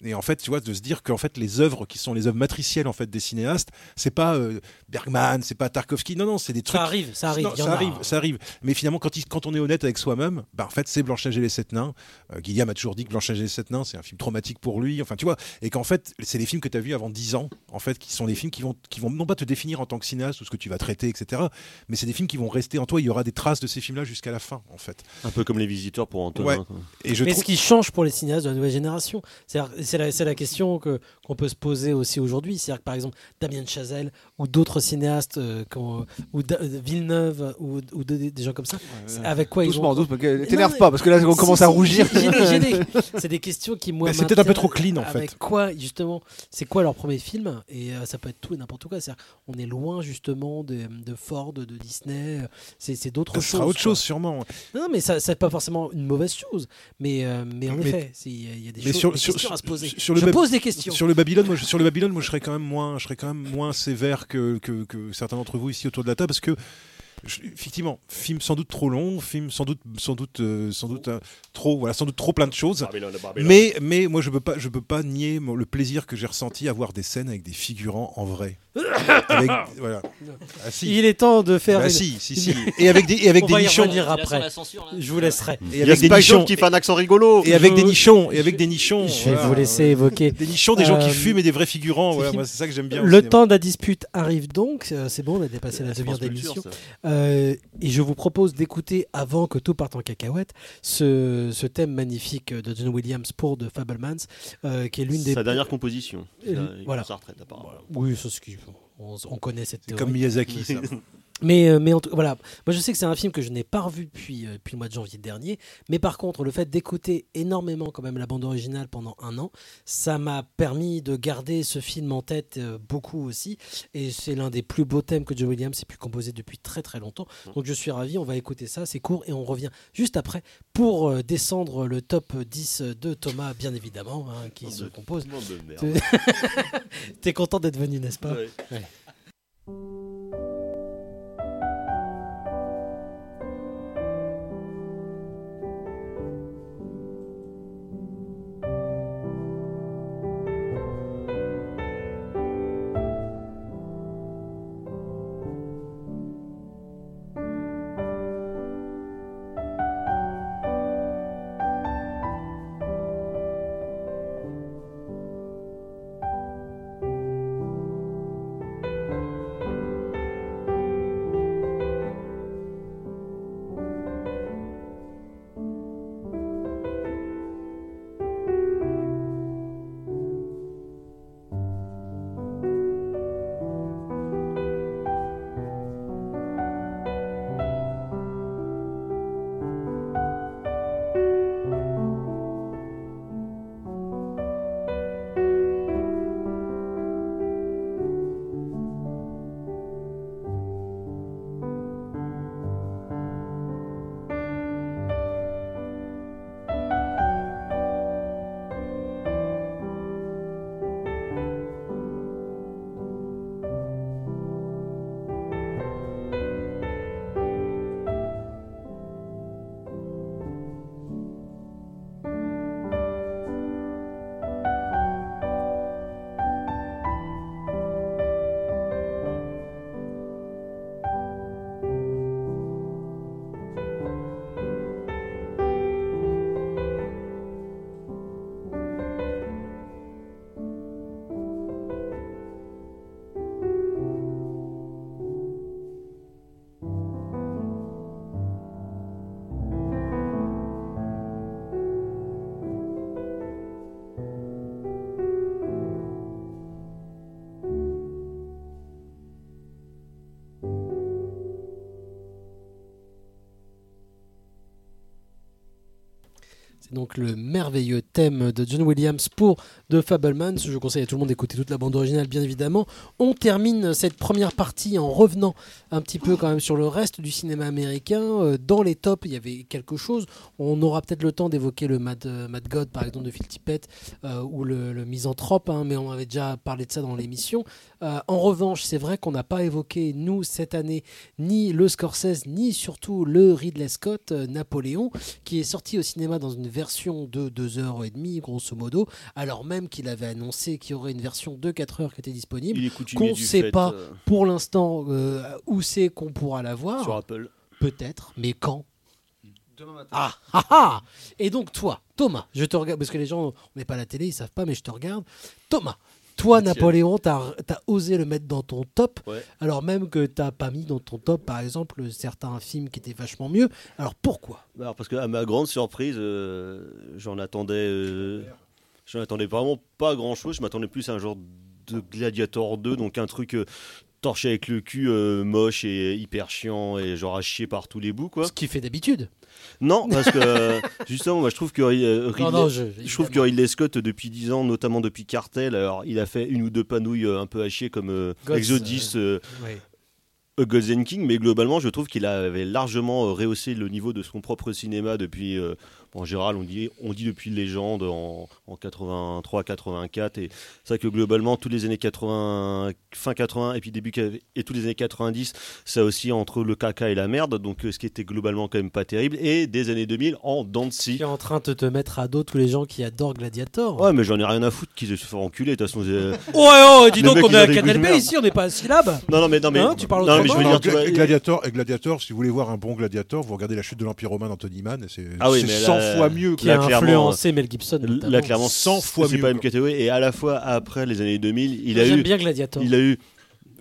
Et en fait, tu vois, de se dire qu'en fait, les œuvres qui sont les œuvres matricielles en fait des cinéastes, c'est pas euh, Bergman, c'est pas Tarkovsky, non, non, c'est des trucs. arrive, ça arrive, Non, y en ça a. arrive, ça arrive. Mais finalement, quand, il- quand on est honnête avec soi-même, bah, en fait, c'est Blanche-Neige et les Sept Nains. Guillaume a toujours dit que Blanche-Neige et les Sept Nains, c'est un film traumatique pour lui. Enfin, tu vois, et qu'en fait, c'est les films que tu as vus avant 10 ans, en fait, qui sont des films qui vont, qui vont non pas te définir en tant que cinéaste ou ce que tu vas traiter, etc. Mais c'est des films qui vont rester en toi. Il y aura des traces de ces films-là jusqu'à la fin, en fait. Un peu comme les visiteurs pour Antonin. Ouais. Et je Mais trouve- ce qui change pour les cinéastes de la nouvelle génération, c'est la, c'est la question que- qu'on peut se poser aussi aujourd'hui. C'est-à-dire que par exemple, Damien Chazelle ou d'autres cinéastes, euh, qu'on- ou Da- euh, Villeneuve ou, ou de- des gens comme ça, avec quoi doucement, ils ont. doucement, t'énerve pas, parce que là, on commence à rougir. C'est des questions qui, moi. C'est peut-être un peu trop clean, en fait. Avec quoi, justement C'est quoi leur premier film Et euh, ça peut être tout et n'importe quoi. C'est-à-dire, on est loin, justement, de, de Ford, de Disney. euh, C'est c'est d'autres Ça choses. sera autre quoi. chose, sûrement. Non, mais ça, c'est pas forcément une mauvaise chose. Mais, euh, mais en Mais- effet, il y, y a des, choses, sur, des sur- questions à se poser. sur le je pose des questions. Sur le Babylone, moi, je, sur le Babylone, moi, je serais quand même moins, je serais quand même moins sévère que, que, que certains d'entre vous ici autour de la table, parce que je- effectivement, film sans doute trop long, film sans doute, sans doute, euh, sans doute euh, trop, voilà, sans doute trop plein de choses. Babylone, Babylone. Mais, mais moi, je peux pas, je peux pas nier le plaisir que j'ai ressenti à voir des scènes avec des figurants en vrai. Avec- voilà. Ah, si. Il est temps de faire. Bah une- si, si, si. Et avec des, et avec On des va y nichons. après. Je vous laisserai. Et Il y a avec des nichons qui font un accent rigolo. Et avec Je- des nichons. Et avec des nichons. Je vais voilà. vous laisser évoquer. Des nichons, des gens qui Euh, fument et des vrais figurants. Voilà, c'est ça que j'aime bien. Le temps de la dispute arrive donc. Euh, C'est bon, on a dépassé la demi-heure d'émission. Euh, et je vous propose d'écouter, avant que tout parte en cacahuète, ce, ce thème magnifique de John Williams pour The Fablemans, euh, qui est l'une des. Sa dernière composition. Euh, il voilà. sa retraite, apparemment. Oui, c'est ce qui. On, on connaît cette théorie. comme Miyazaki, ça. Mais, euh, mais en tout- voilà, moi je sais que c'est un film que je n'ai pas revu depuis, euh, depuis le mois de janvier dernier, mais par contre le fait d'écouter énormément quand même la bande originale pendant un an, ça m'a permis de garder ce film en tête euh, beaucoup aussi, et c'est l'un des plus beaux thèmes que Joe Williams ait pu composer depuis très très longtemps, donc je suis ravi, on va écouter ça, c'est court, et on revient juste après pour euh, descendre le top 10 de Thomas, bien évidemment, hein, qui se compose. De. T'es content d'être venu, n'est-ce pas? Ouais. Ouais. C'est donc le merveilleux thème de John Williams pour The Fablemans. Je conseille à tout le monde d'écouter toute la bande originale, bien évidemment. On termine cette première partie en revenant un petit peu quand même sur le reste du cinéma américain. Euh, Dans les tops, il y avait quelque chose. On aura peut-être le temps d'évoquer le Mad, euh, God, par exemple, de Phil Tippett, euh, ou le, Misanthrope, hein, mais on avait déjà parlé de ça dans l'émission. En revanche, c'est vrai qu'on n'a pas évoqué, nous, cette année, ni le Scorsese, ni surtout le Ridley Scott, Napoléon, qui est sorti au cinéma dans une version de 2h30, grosso modo, alors même qu'il avait annoncé qu'il y aurait une version de 4 heures qui était disponible, qu'on ne sait fait, pas euh, pour l'instant euh, où c'est qu'on pourra la voir. Sur Apple. Peut-être, mais quand ah, ah, ah Et donc toi, Thomas, je te regarde, parce que les gens, on n'est pas à la télé, ils savent pas, mais je te regarde. Thomas, toi. Napoléon, tu as, osé le mettre dans ton top, Ouais. alors même que tu pas mis dans ton top, par exemple, certains films qui étaient vachement mieux. Alors pourquoi? Bah, Alors parce que à ma grande surprise, euh, j'en attendais, euh, j'en attendais vraiment pas grand chose. Je m'attendais plus à un genre de Gladiator 2, donc un truc euh, torché avec le cul, euh, moche et hyper chiant et genre à chier par tous les bouts quoi. Ce qui fait d'habitude. Non, parce que euh, justement, moi je trouve que euh, Ridley, Non, non, je- je trouve que Ridley Scott depuis 10 ans, notamment depuis Cartel, alors il a fait une ou deux panouilles un peu à chier comme Gods, Exodus. Gods and King, mais globalement, je trouve qu'il avait largement rehaussé le niveau de son propre cinéma depuis, en général, on dit, on dit depuis Légende en, en 83, 84, et c'est vrai que globalement, tous les années 80, fin 80 et puis début et tous les années 90, ça aussi entre le caca et la merde, donc euh, ce qui était globalement quand même pas terrible, et des années 2000 en scie. Tu es en train de te mettre à dos tous les gens qui adorent Gladiator. Ouais, mais j'en ai rien à foutre qu'ils se fassent enculer, de toute façon. euh, Ouais, oh, dis donc, on est à Canal B ici, on n'est pas à syllabes. Non, non, mais, non, mais, Hein, tu parles non, mais je veux dire, tu vois, Gla- Gladiator, et Gladiator, si vous voulez voir un bon Gladiator, vous regardez la chute de l'Empire romain d'Anthony Mann, c'est Ah oui, c'est mais 100 là- fois mieux. Qui a influencé Mel Gibson. Là, clairement, 100 fois c'est mieux, pas une quoi. catégorie. Et à la fois, après les années 2000, il a J'aime eu, bien Gladiator. il a eu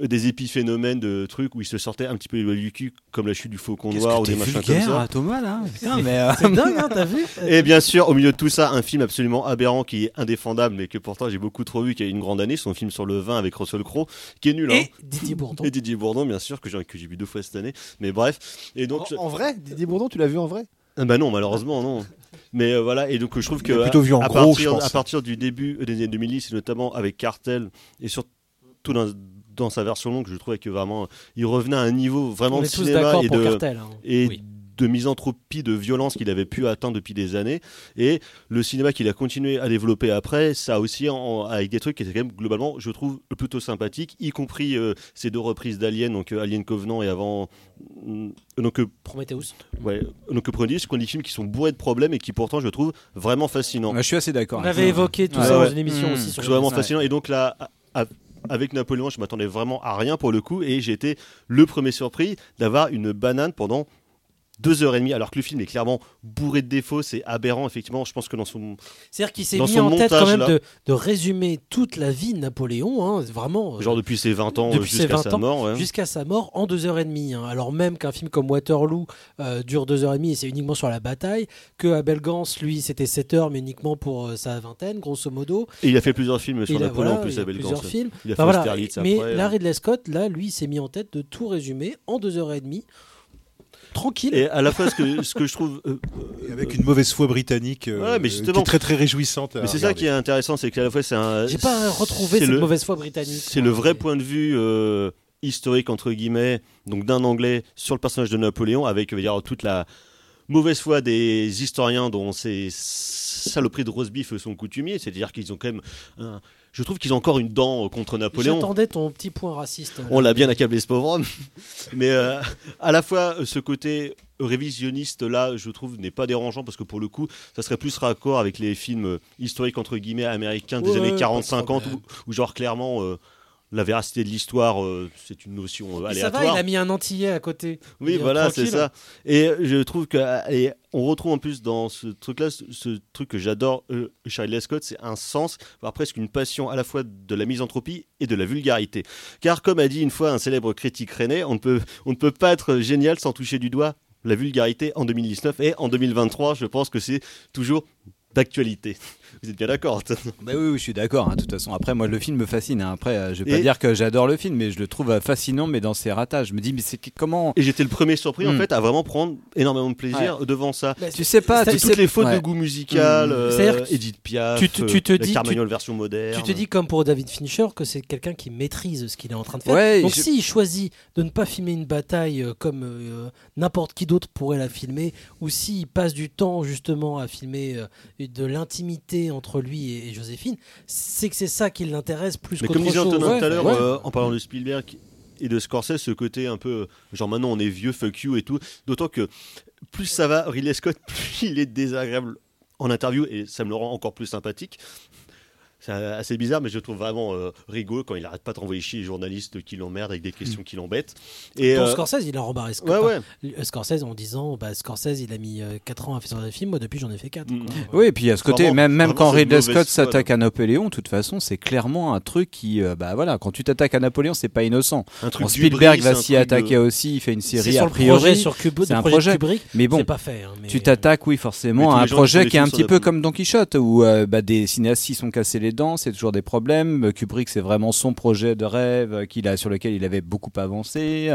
des épiphénomènes de trucs où il se sortait un petit peu du cul, comme la chute du Faucon Noir ou des machins comme ça. Thomas là Putain, mais euh, C'est dingue, hein, t'as vu Et bien sûr, au milieu de tout ça, un film absolument aberrant qui est indéfendable, mais que pourtant j'ai beaucoup trop vu, qui a eu une grande année, son film sur le vin avec Russell Crowe, qui est nul. hein. Et Didier Bourdon. Et Didier Bourdon, bien sûr, que j'ai vu deux fois cette année. Mais bref. Et donc, En, en vrai, Didier Bourdon, tu l'as vu en vrai? Bah non, malheureusement, non. Mais euh, voilà, et donc je trouve que Il plutôt vu en à, gros, partir, je pense. à partir du début des années 2010, et notamment avec Cartel, et surtout dans, dans sa version longue, je trouvais que vraiment, il revenait à un niveau vraiment On de est cinéma et pour de, Cartel. hein. et Oui. De misanthropie, de violence qu'il avait pu atteindre depuis des années. Et le cinéma qu'il a continué à développer après, ça aussi en- avec des trucs qui étaient quand même globalement, je trouve, plutôt sympathiques, y compris euh, ces deux reprises d'Alien, donc euh, Alien Covenant et avant. euh, donc, euh, Prometheus. ouais, donc Prometheus, ce qu'on des films qui sont bourrés de problèmes et qui pourtant, je trouve, vraiment fascinants. je suis assez d'accord. On avec avait évoqué tout Ouais, ça dans une émission Mmh. aussi Je sur trouve vraiment Ouais. fascinant. Et donc là, à- à- avec Napoléon, je m'attendais vraiment à rien pour le coup, et j'ai été le premier surpris d'avoir une banane pendant deux heures et demie, alors que le film est clairement bourré de défauts, c'est aberrant, effectivement. Je pense que dans son. C'est-à-dire qu'il s'est mis en tête quand montage, même là. de, de résumer toute la vie de Napoléon, hein, vraiment. euh, Genre depuis ses 20 ans jusqu'à 20 sa mort. ouais. jusqu'à sa mort en 2h30. hein. Alors même qu'un film comme Waterloo euh, dure 2h30 et c'est uniquement sur la bataille, que Abel Gans, lui, c'était 7 heures mais uniquement pour euh, sa vingtaine, grosso modo. Et il a fait plusieurs films sur Napoléon, voilà, en plus, Abel plusieurs Gance. films. Il a Enfin, fait voilà. Austerlitz Mais après. là, hein. Ridley Scott, là, lui, s'est mis en tête de tout résumer en 2h30. Tranquille. Et à la fois, ce que, ce que je trouve. euh, avec une mauvaise foi britannique euh, Ouais, mais qui est très très réjouissante. Mais c'est ça qui est intéressant, c'est qu'à la fois, c'est un. J'ai pas retrouvé cette le- mauvaise foi britannique. C'est le vrai point de vue euh, historique entre guillemets, donc d'un Anglais sur le personnage de Napoléon, avec je veux dire, toute la mauvaise foi des historiens dont ces saloperies de roast beef sont coutumiers, c'est-à-dire qu'ils ont quand même, un- je trouve qu'ils ont encore une dent contre Napoléon. J'attendais ton petit point raciste. On l'a bien accablé ce pauvre homme, mais euh, à la fois euh, ce côté révisionniste là, je trouve n'est pas dérangeant parce que pour le coup, ça serait plus raccord avec les films euh, historiques entre guillemets américains des Ouais, années pas de 40-50 problème. où, où genre clairement euh, la véracité de l'histoire euh, c'est une notion euh, ça aléatoire. va, il a mis un antillais à côté. Oui, voilà, c'est ça. Et je trouve que et on retrouve en plus dans ce truc-là, ce, ce truc que j'adore, euh, Charlie Scott, c'est un sens, voire presque une passion à la fois de la misanthropie et de la vulgarité. Car comme a dit une fois un célèbre critique rennais, on ne peut, on ne peut pas être génial sans toucher du doigt la vulgarité en 2019 et en 2023, je pense que c'est toujours d'actualité. Vous êtes bien d'accord Bah oui, oui, je suis d'accord. hein, toute façon, après, moi, le film me fascine. hein. Après, euh, je vais pas Et- dire que j'adore le film, mais je le trouve euh, fascinant, mais dans ses ratages. Je me dis, mais c'est comment Et j'étais le premier surpris en Hmm. fait à vraiment prendre énormément de plaisir devant ça. Bah, Tu sais pas, tu toutes sais- les fautes ouais. de goût musical, Hmm. euh, Edith Piaf, tu te- tu te euh, dis- tu- version moderne. Tu te dis comme pour David Fincher que c'est quelqu'un qui maîtrise ce qu'il est en train de faire. Ouais, Donc je- s'il choisit de ne pas filmer une bataille euh, comme euh, n'importe qui d'autre pourrait la filmer, ou s'il passe du temps justement à filmer euh, de l'intimité entre lui et, et Joséphine, c'est que c'est ça qui l'intéresse plus Mais qu'autre comme disait. Antonin Ouais, tout à l'heure, ouais. euh, en parlant de Spielberg et de Scorsese, ce côté un peu euh, genre maintenant on est vieux, fuck you et tout. D'autant que plus ça va, Ridley Scott, plus il est désagréable en interview et ça me le rend encore plus sympathique. C'est assez bizarre, mais je trouve vraiment euh, rigolo quand il arrête pas de renvoyer chier les journalistes qui l'emmerdent avec des questions qui l'embêtent. Et Pour euh, Scorsese, il a rembarré Sc- Ouais, ouais. Scorsese en disant bah, Scorsese, il a mis 4 ans à faire un film, moi depuis j'en ai fait 4. Mm. Oui, et puis à ce côté, Vraiment- même, même vraiment, quand Ridley Scott s'attaque à Napoléon, de toute façon, c'est clairement un truc qui, euh, bah voilà, quand tu t'attaques à Napoléon, c'est pas innocent. Un truc Spielberg va s'y attaquer de- aussi, il fait une série sur a priori. sur Kubrick, un projet Kubrick, mais bon, pas fait, hein, mais- tu t'attaques, oui, forcément, à un projet qui est un petit peu comme Don Quichotte, où euh, bah, des cinéastes s'y sont cassés les dents, c'est toujours des problèmes. Kubrick, c'est vraiment son projet de rêve euh, qu'il a sur lequel il avait beaucoup avancé.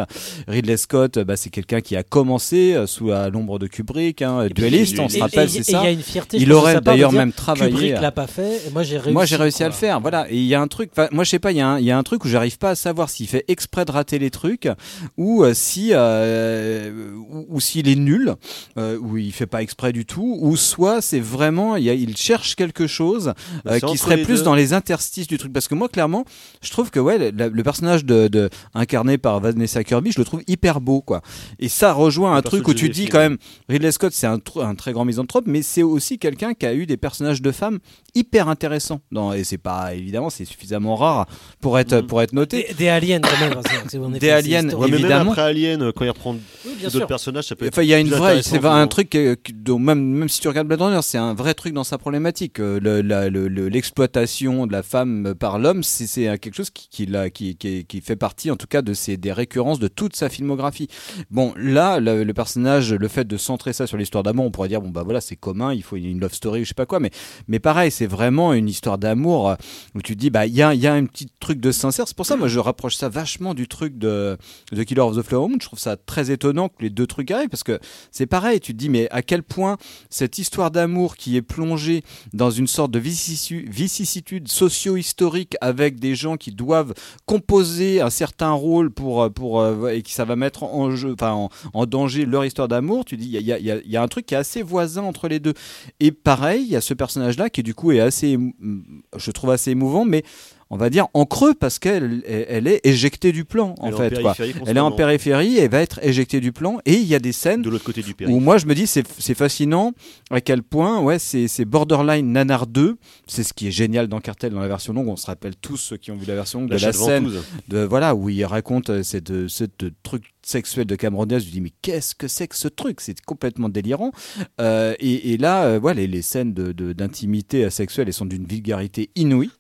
Ridley Scott, bah, c'est quelqu'un qui a commencé euh, sous l'ombre de Kubrick, hein, dueliste, on se rappelle, c'est ça. Il y a une fierté. je Il pense, de aurait d'ailleurs même travaillé. Kubrick à- l'a pas fait, et moi j'ai réussi. moi j'ai réussi à le faire, voilà. Et il y a un truc, moi je sais pas, il y, a un- il y a un truc où j'arrive pas à savoir s'il fait exprès de rater les trucs ou euh, si euh, ou, ou s'il est nul, euh, ou il fait pas exprès du tout, ou soit c'est vraiment il, y a- il cherche quelque chose euh, qui serait plus dans les interstices du truc. Parce que moi clairement, je trouve que ouais, le, le personnage de, de- incarné par Vanessa Kirby, je le trouve hyper beau quoi. Et ça rejoint un truc où tu dis quand même Ridley Scott, c'est un, tr- un très grand misanthrope, mais c'est aussi quelqu'un qui a eu des personnages de femmes hyper intéressants. Dans, et c'est pas évidemment, c'est suffisamment rare pour être Mm. pour être noté. Des, des aliens quand même. Des aliens. Ouais, mais même après Alien, euh, quand il reprend Oui, d'autres personnages, ça peut être Enfin, il y a une vraie, c'est un truc euh, dont même même si tu regardes Blade Runner, c'est un vrai truc dans sa problématique. Euh, le- la- le- le- De la femme par l'homme, c'est quelque chose qui fait partie, en tout cas, de ses des récurrences de toute sa filmographie. Bon, là, le, personnage, le fait de centrer ça sur l'histoire d'amour, on pourrait dire bon bah voilà, c'est commun, il faut une love story ou je sais pas quoi, mais mais pareil, c'est vraiment une histoire d'amour euh, où tu te dis bah il y a, y a un petit truc de sincère. C'est pour ça moi je rapproche ça vachement du truc de de Killer of the Flower Moon. Je trouve ça très étonnant que les deux trucs arrivent parce que c'est pareil. Tu te dis mais à quel point cette histoire d'amour qui est plongée dans une sorte de vicissu- vicissitude socio-historique avec des gens qui doivent composer un certain rôle pour euh, pour euh, et qui ça va mettre en jeu, en, en danger leur histoire d'amour. Tu dis il y a, y a- y a- un truc qui est assez voisin entre les deux. Et pareil, il y a ce personnage-là qui du coup est assez, je trouve assez émouvant, mais on va dire en creux parce qu'elle elle elle est éjectée du plan en Elle est en fait. quoi. Elle est en périphérie et va être éjectée du plan. Et il y a des scènes de l'autre côté du où moi je me dis c'est fascinant à quel point ouais c'est c'est borderline nanar 2 c'est ce qui est génial dans Cartel dans la version longue on se rappelle tous ceux qui ont vu la version longue La de la scène ventouse. de voilà où il raconte euh, cette euh, cette truc sexuel de Cameron Diaz je dis mais qu'est-ce que c'est que ce truc? C'est complètement délirant Euh, et, et là euh, voilà les, les scènes de- de- d'intimité euh, sexuelle elles sont d'une vulgarité inouïe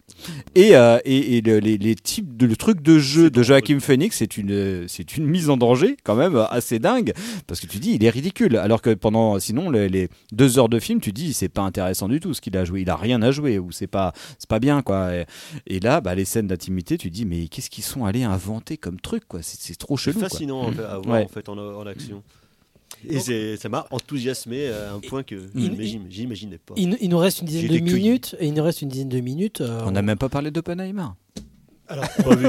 et, euh, et, et le- les, les types de le truc de jeu de Joachim Phoenix, c'est une, c'est une mise en danger quand même assez dingue parce que tu dis il est ridicule alors que pendant sinon les, les deux heures de film tu dis c'est pas intéressant du tout ce qu'il a joué, il a rien à jouer ou c'est pas c'est pas bien quoi. Et, et là bah, les scènes d'intimité tu dis mais qu'est-ce qu'ils sont allés inventer comme truc quoi, c'est, c'est trop C'est chelou. quoi. fascinant à voir Ouais. en fait en, en action. Et c'est- ça m'a enthousiasmé à un point que j'imaginais pas. Il, il nous reste une dizaine J'ai de minutes et il nous reste une dizaine de minutes. euh, On n'a même pas parlé d'Oppenheimer. Alors, Pas vu.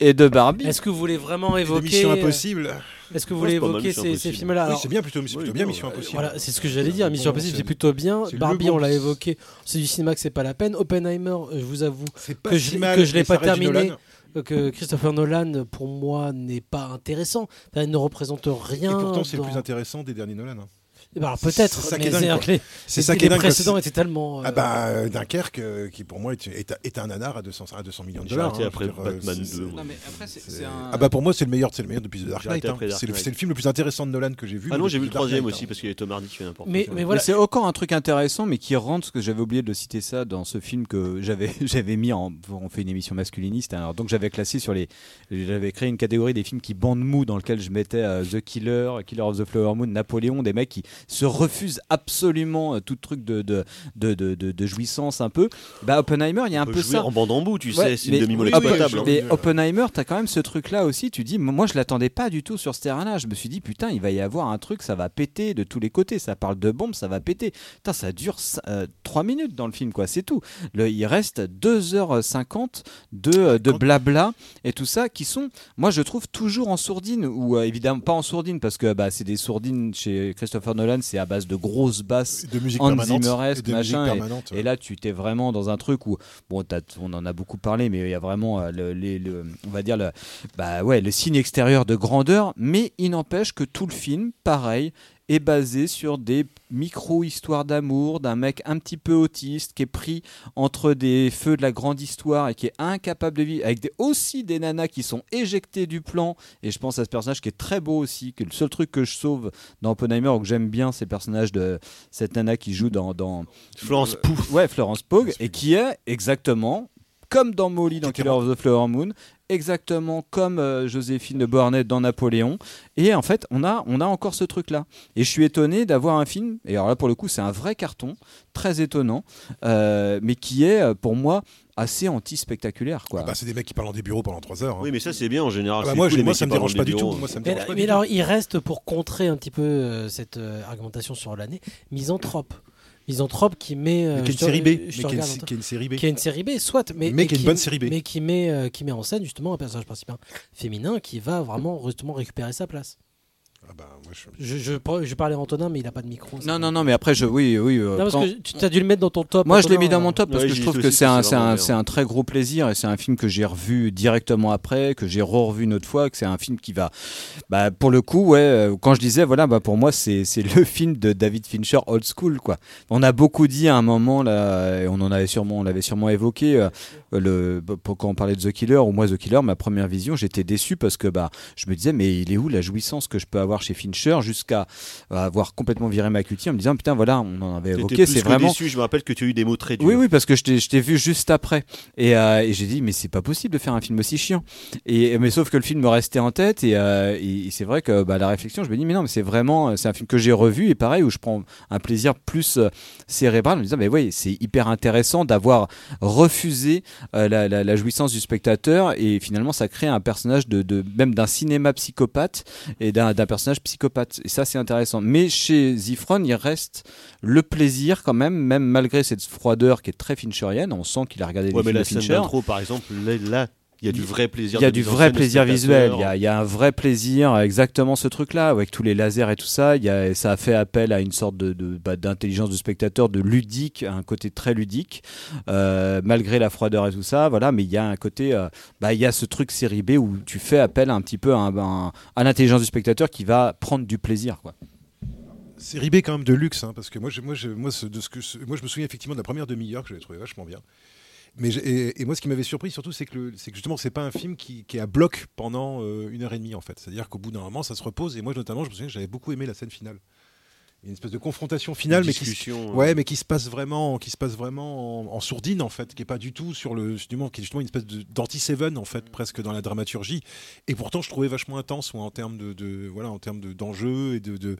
Et de Barbie. Est-ce que vous voulez vraiment évoquer Mission euh, Impossible. Est-ce que vous voulez évoquer ces, films-là Oui, c'est bien, plutôt- c'est plutôt bien, Mission Impossible. Voilà, c'est ce que j'allais dire. Mission Impossible, c'est- plutôt bien. Barbie, bon- on l'a évoqué. C'est du cinéma que c'est pas la peine. Oppenheimer, euh, je vous avoue pas que si je, mal, que je l'ai pas terminé. Nolan. Que Christopher Nolan, pour moi, n'est pas intéressant. Il ne représente rien. Et pourtant, c'est le plus intéressant des derniers Nolan. hein. Alors, peut-être, C'est ça qui mais est dingue, les- C'est ça qui les est dingue, C'est- étaient tellement, Ah euh, bah, euh, Dunkerque, euh, qui pour moi est, est, est un nanar à 200, à 200 millions de dollars. arrêté hein, après dire, Batman c'est- 2, c'est- moi. Non, mais après, c'est- c'est- c'est un- Ah bah pour moi, c'est le meilleur, c'est le meilleur depuis The Dark Knight. hein. après Dark C'est le, Knight. c'est le film le plus intéressant de Nolan que j'ai vu. Ah non, j'ai vu le troisième aussi hein. parce qu'il y a Tom Hardy qui fait n'importe Mais- quoi. mais voilà. c'est encore un truc intéressant, mais qui rentre, ce que j'avais oublié de citer ça dans ce film que j'avais j'avais mis en. On fait une émission masculiniste, hein, alors donc j'avais classé sur les. J'avais créé une catégorie des films qui bandent mou, dans lequel je mettais The Killer, Killer of the Flower Moon, Napoléon, des mecs qui, se refuse absolument euh, tout truc de de, de, de, jouissance un peu. Bah Oppenheimer, il y a un peu ça. en bande en bout, tu sais, c'est une demi-molle oui, oui, exploitable, hein. Mais Oppenheimer, t'as quand même ce truc-là aussi. Tu dis, moi, je l'attendais pas du tout sur ce terrain-là. Je me suis dit, putain, il va y avoir un truc, ça va péter de tous les côtés. Ça parle de bombes, ça va péter. Putain, ça dure 3 minutes dans le film, quoi. C'est tout. Le, il reste 2h50 de, euh, de blabla et tout ça qui sont, moi, je trouve toujours en sourdine ou euh, évidemment pas en sourdine parce que bah, c'est des sourdines chez Christopher Nolan, c'est à base de grosses basses, De musique permanente et machin. et- permanente, et, ouais. là, tu t'es vraiment dans un truc où, bon, on en a beaucoup parlé, mais il y a vraiment euh, le, les- le- on va dire le, bah ouais, le signe extérieur de grandeur, mais il n'empêche que tout le film, pareil, est basé sur des micro-histoires d'amour d'un mec un petit peu autiste qui est pris entre des feux de la grande histoire et qui est incapable de vivre, avec des, aussi des nanas qui sont éjectées du plan. Et je pense à ce personnage qui est très beau aussi, que le seul truc que je sauve dans Oppenheimer ou que j'aime bien, c'est le personnage de cette nana qui joue dans. dans Florence Pugh. Ouais, Florence Pugh, et qui est exactement comme dans Molly dans Killer of the Flower Moon, exactement comme euh, Joséphine de Beauharnais dans Napoléon. Et en fait, on a, on a encore ce truc-là. Et je suis étonné d'avoir un film, et alors là pour le coup, c'est un vrai carton, très étonnant, euh, mais qui est euh, pour moi assez anti-spectaculaire. Quoi. Bah, c'est des mecs qui parlent dans des bureaux pendant 3 heures. hein. Oui, mais ça c'est bien en général. Ah bah c'est moi, cool, je- les moi, mecs ça qui me dérange pas dans du tout. bureaux. Moi, ça me Mais, dérange pas mais du alors, tout. il reste pour contrer un petit peu euh, cette euh, argumentation sur l'année, misanthrope. Misanthrope qui met. euh, Mais qui est une série B, mais qui est une série B. Qui est une série B, soit. Mais, Mais qui est une bonne série B. Mais qui met, euh, qui met en scène justement un personnage principal féminin qui va vraiment justement récupérer sa place. Ah bah, je... Je, je, je parlais à Antonin, mais il n'a pas de micro. Non, non, non, mais après, je, oui, oui. euh, Non, parce prends- que tu as dû le mettre dans ton top. Moi, je l'ai mis dans mon top parce Ouais, que je trouve que c'est un, un, un très gros plaisir et c'est un film que j'ai revu directement après, que j'ai re-revu une autre fois, que c'est un film qui va, bah, pour le coup, ouais, euh, quand je disais, voilà, bah, pour moi, c'est c'est le film de David Fincher old school, quoi. On a beaucoup dit à un moment, là, et on en avait sûrement, on l'avait sûrement évoqué, euh, le, pour- quand on parlait de The Killer, ou moi, The Killer, ma première vision, j'étais déçu parce que, bah, je me disais, mais il est où la jouissance que je peux avoir chez Fincher jusqu'à euh, avoir complètement viré ma cutie en me disant, putain, voilà, on en avait évoqué, c'est vraiment. déçu, je me rappelle que tu as eu des mots très durs. Oui, oui, parce que je t'ai- vu juste après. Et, euh, et j'ai dit, mais c'est pas possible de faire un film aussi chiant. Et, mais sauf que le film me restait en tête. Et, euh, et c'est vrai que bah, la réflexion, je me dis, mais non, mais c'est vraiment, c'est un film que j'ai revu. Et pareil, où je prends un plaisir plus cérébral en me disant, mais oui, c'est hyper intéressant d'avoir refusé euh, la, la- la jouissance du spectateur. Et finalement, ça crée un personnage de, de même d'un cinéma psychopathe et d'un d'un personnage psychopathe. Et ça, c'est intéressant. Mais chez Zifron, il reste le plaisir quand même, même malgré cette froideur qui est très fincherienne. On sent qu'il a regardé Ouais, les mais films la scène Fincher. par exemple, là, il y a du vrai plaisir. Il y a du vrai visuel, il y, a, il y a un vrai plaisir, exactement ce truc-là, avec tous les lasers et tout ça. Il y a, ça a fait appel à une sorte de, de- bah, d'intelligence de spectateur, de ludique, un côté très ludique, euh, malgré la froideur et tout ça. Voilà, mais il y a un côté, euh, bah, il y a ce truc série B où tu fais appel un petit peu à, un- un- à l'intelligence du spectateur qui va prendre du plaisir, quoi. Série B quand même de luxe, hein, parce que moi, je, moi, je, moi, ce- de ce que, ce- moi, je me souviens effectivement de la première demi-heure que j'avais trouvé vachement bien. Mais et, moi, ce qui m'avait surpris surtout, c'est que, le- que justement, c'est pas un film qui, qui est à bloc pendant euh, une heure et demie en fait. C'est-à-dire qu'au bout d'un moment, ça se repose. Et moi, notamment, je me souviens que j'avais beaucoup aimé la scène finale. Il y a une espèce de confrontation finale, mais qui, ouais, euh. mais qui se passe vraiment, qui se passe vraiment en, en sourdine en fait, qui est pas du tout sur le, justement, qui est justement une espèce d'anti-Seven en fait, presque dans la dramaturgie. Et pourtant, je trouvais vachement intense, moi, en termes de, de- voilà, en termes de- d'enjeux et de, de-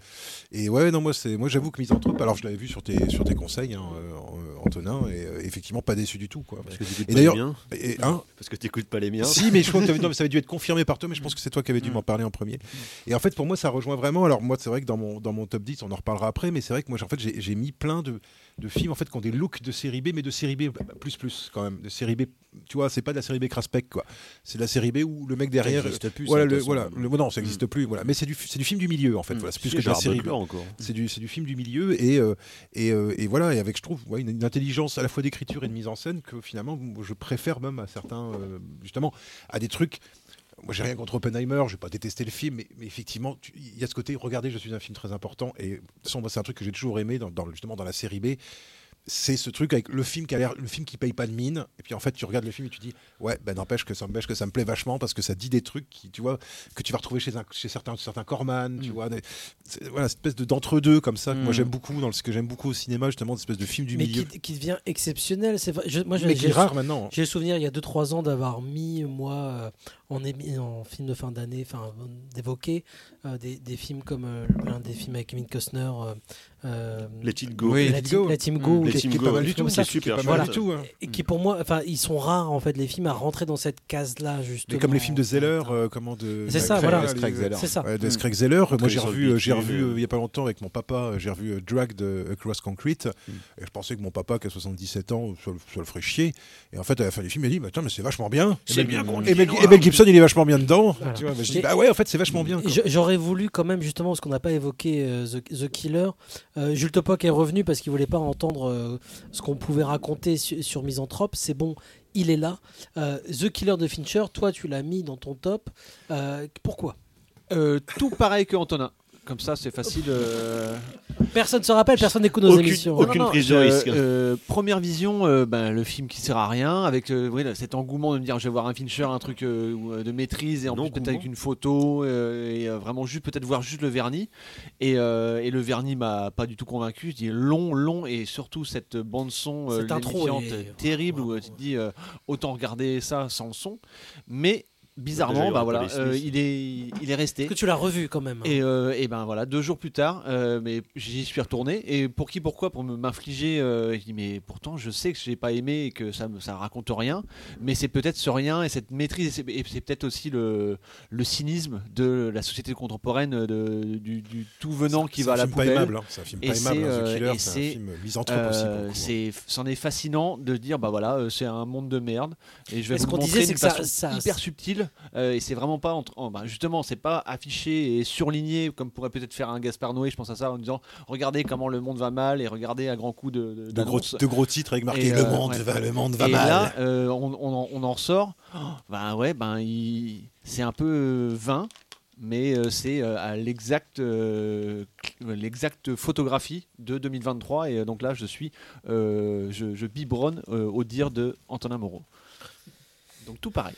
et ouais, non, moi, c'est, moi, j'avoue que Misanthrope, alors je l'avais vu sur tes, sur tes conseils, hein, euh, Antonin, et euh, effectivement pas déçu du tout, quoi. Parce que et pas d'ailleurs, les miens. et- hein Parce que t'écoutes pas les miens. si, mais je crois que t'avais- non, ça avait dû être confirmé par toi, mais je pense que c'est toi qui avais dû Mm. m'en parler en premier. Et en fait, pour moi, ça rejoint vraiment. Alors, moi, c'est vrai que dans mon, dans mon top 10, on en reparlera après, mais c'est vrai que moi, j'ai- en fait, j'ai mis plein de, de films en fait, qui ont des looks de série B, mais de série B bah, plus, plus quand même. De série B, tu vois, c'est pas de la série B craspec, quoi. C'est de la série B où le mec derrière. existe plus, voilà, ça, le, voilà, le- non, ça n'existe plus, voilà. Mais c'est du, du film du milieu, en fait. Mm. Voilà, c'est plus que de la série B. C'est du, film du milieu et, euh, et, euh, et voilà, et avec, je trouve, ouais, une, une intelligence à la fois d'écriture et de mise en scène que finalement, je préfère même à certains, euh, justement, à des trucs. Moi, j'ai rien contre Oppenheimer, je vais pas détester le film, mais, mais effectivement, il y a ce côté, regardez, je suis un film très important, et de toute façon, moi, c'est un truc que j'ai toujours aimé, dans, dans- justement, dans la série B, c'est ce truc avec le film qui a l'air, le film qui paye pas de mine, et puis en fait, tu regardes le film et tu dis, ouais, ben n'empêche que ça m'empêche que ça me plaît vachement, parce que ça dit des trucs qui, tu vois, que tu vas retrouver chez, un, chez certains, certains Corman, tu vois, des- c'est- voilà, cette espèce de d'entre-deux comme ça, que moi Mm. j'aime beaucoup, dans ce que j'aime beaucoup au cinéma, justement, cette espèce de film du mais milieu. qui, qui devient exceptionnel. C'est vrai. Je- moi, Mais qui est rare maintenant. J'ai le souvenir il y a 2-3 ans d'avoir mis moi euh, en, émi- en film de fin d'année, enfin d'évoquer euh, des, des films comme euh, l'un des films avec Kevin Costner. euh, euh, Let It Go. la, Let It team, Go. la Team Mm. Go, qui est Go, pas mal du tout, C'est ça. super Voilà. tout, hein. Et qui pour moi, enfin, ils sont rares en fait les films à rentrer dans cette case-là justement. Mais comme les films de Zeller, euh, comment de. C'est ça, voilà. C'est ça. De Mm. Craig Zeller. Moi, j'ai revu, j'ai revu il y a pas longtemps avec mon papa, j'ai revu Drag de Across Concrete. Et je pensais que mon papa, qui a 77 ans, ça, le- ferait chier. Et en fait, à la fin du film, il dit bah, Attends, mais c'est vachement bien. C'est bien qu'on et Mel, noir. Il est vachement bien dedans. Voilà. Tu vois, bah, je dis Et- Bah ouais, en fait, c'est vachement bien. J'aurais voulu quand même justement parce qu'on n'a pas évoqué euh, The, The Killer. Euh, Jules Topoc est revenu parce qu'il voulait pas entendre euh, ce qu'on pouvait raconter su- sur Misanthrope. C'est bon, il est là. Euh, The Killer de Fincher, toi tu l'as mis dans ton top. Euh, pourquoi? Euh, tout pareil que Antonin. Comme ça, c'est facile. euh, Personne se rappelle, personne n'écoute nos Aucune- émissions. aucune prise de risque. euh, première vision, euh, ben, le film qui sert à rien, avec euh, oui, là, cet engouement de me dire je vais voir un Fincher, un truc euh, où, euh, de maîtrise et en plus peut-être avec une photo euh, et euh, vraiment juste peut-être voir juste le vernis. Et, euh, et le vernis m'a pas du tout convaincu. Je dis long, long et surtout cette bande son euh, Cette intro est- terrible où euh, tu te dis euh, autant regarder ça sans le son. Mais bizarrement, bah voilà, euh, il est, il est resté. Est-ce que tu l'as revu quand même hein Et, euh, et ben voilà, deux jours plus tard, euh, mais j'y suis retourné. Et pour qui, pourquoi Pour me- m'infliger. euh, je dis mais pourtant, je sais que j'ai pas aimé et que ça, me- ça raconte rien. Mais c'est peut-être ce rien et cette maîtrise. Et c'est, peut-être aussi le, le cynisme de la société contemporaine, de, du, du tout venant qui va à la poubelle. aimable, hein. C'est un film Et pas aimable, hein, The Killer, c'est un c'est, film misanthrope aussi, hein. c'est, c'en est fascinant de dire bah voilà, c'est un monde de merde. Et je vais Mais ce vous qu'on le disait, montrer c'est d'une que ça- façon ça- hyper subtile. Euh, et c'est vraiment pas entre, en- bah, justement, c'est pas affiché et surligné comme pourrait peut-être faire un Gaspard Noé. Je pense à ça en disant regardez comment le monde va mal et regardez à grands coups de, de, De gros, d'annonces. de gros titres avec marqué Et, Le euh, monde ouais. va, le monde va et mal. là, euh, on, on en, on en ressort. Oh, ben ouais, ben il- c'est un peu vain, mais euh, c'est euh, à l'exact, euh, l'exacte photographie de 2023. Et donc là, je suis, je, je biberonne au dire de Antonin Moreau. Donc tout pareil.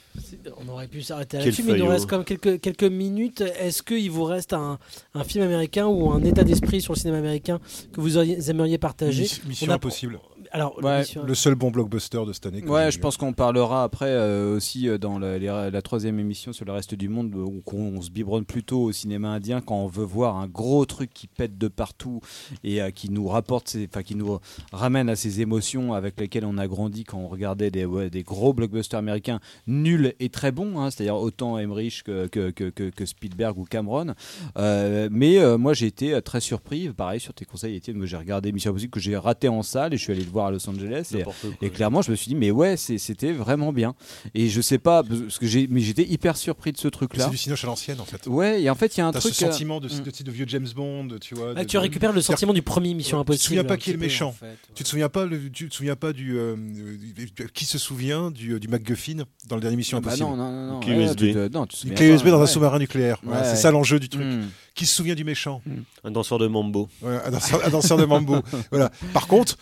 On aurait pu s'arrêter là-dessus, mais il nous reste quand même quelques, quelques minutes. Est-ce qu'il vous reste un, un film américain ou un état d'esprit sur le cinéma américain que vous auriez- aimeriez partager Mission- Mission On a- Impossible. Alors, Ouais, Le seul bon blockbuster de cette année. Ouais, je pense qu'on parlera après euh, aussi euh, dans la, troisième émission sur le reste du monde où on, se biberonne plutôt au cinéma indien quand on veut voir un gros truc qui pète de partout et euh, qui nous rapporte, enfin qui nous ramène à ces émotions avec lesquelles on a grandi quand on regardait des, ouais, des gros blockbusters américains nuls et très bons, hein, c'est-à-dire autant Emmerich que, que, que, que- que Spielberg ou Cameron. Euh, mais euh, moi j'ai été euh, très surpris, pareil sur tes conseils Étienne, j'ai regardé Mission Impossible que j'ai raté en salle et je suis allé le voir à Los Angeles et, clairement je me suis dit mais ouais c'était vraiment bien et je sais pas parce que j'ai mais j'étais hyper surpris de ce truc C'est là. du cinoche à l'ancienne en fait. Ouais, et en fait il y a un truc ce euh, sentiment de, mm. de, de vieux James Bond, tu vois. Ah, de- tu de- récupères le sentiment du premier Mission Ouais, Impossible. Tu te souviens pas qui est le méchant. en fait. Tu te souviens pas, le- tu te souviens pas du, euh, du- qui se souvient du, du MacGuffin dans le dernier Mission Ah bah Impossible. non non non non. Clé ouais, USB. non, tu te clé USB dans un sous-marin nucléaire. C'est ça l'enjeu du truc. Mm. Qui se souvient du méchant Un danseur de mambo. Ouais, un, danseur, un danseur de mambo. voilà. Par contre,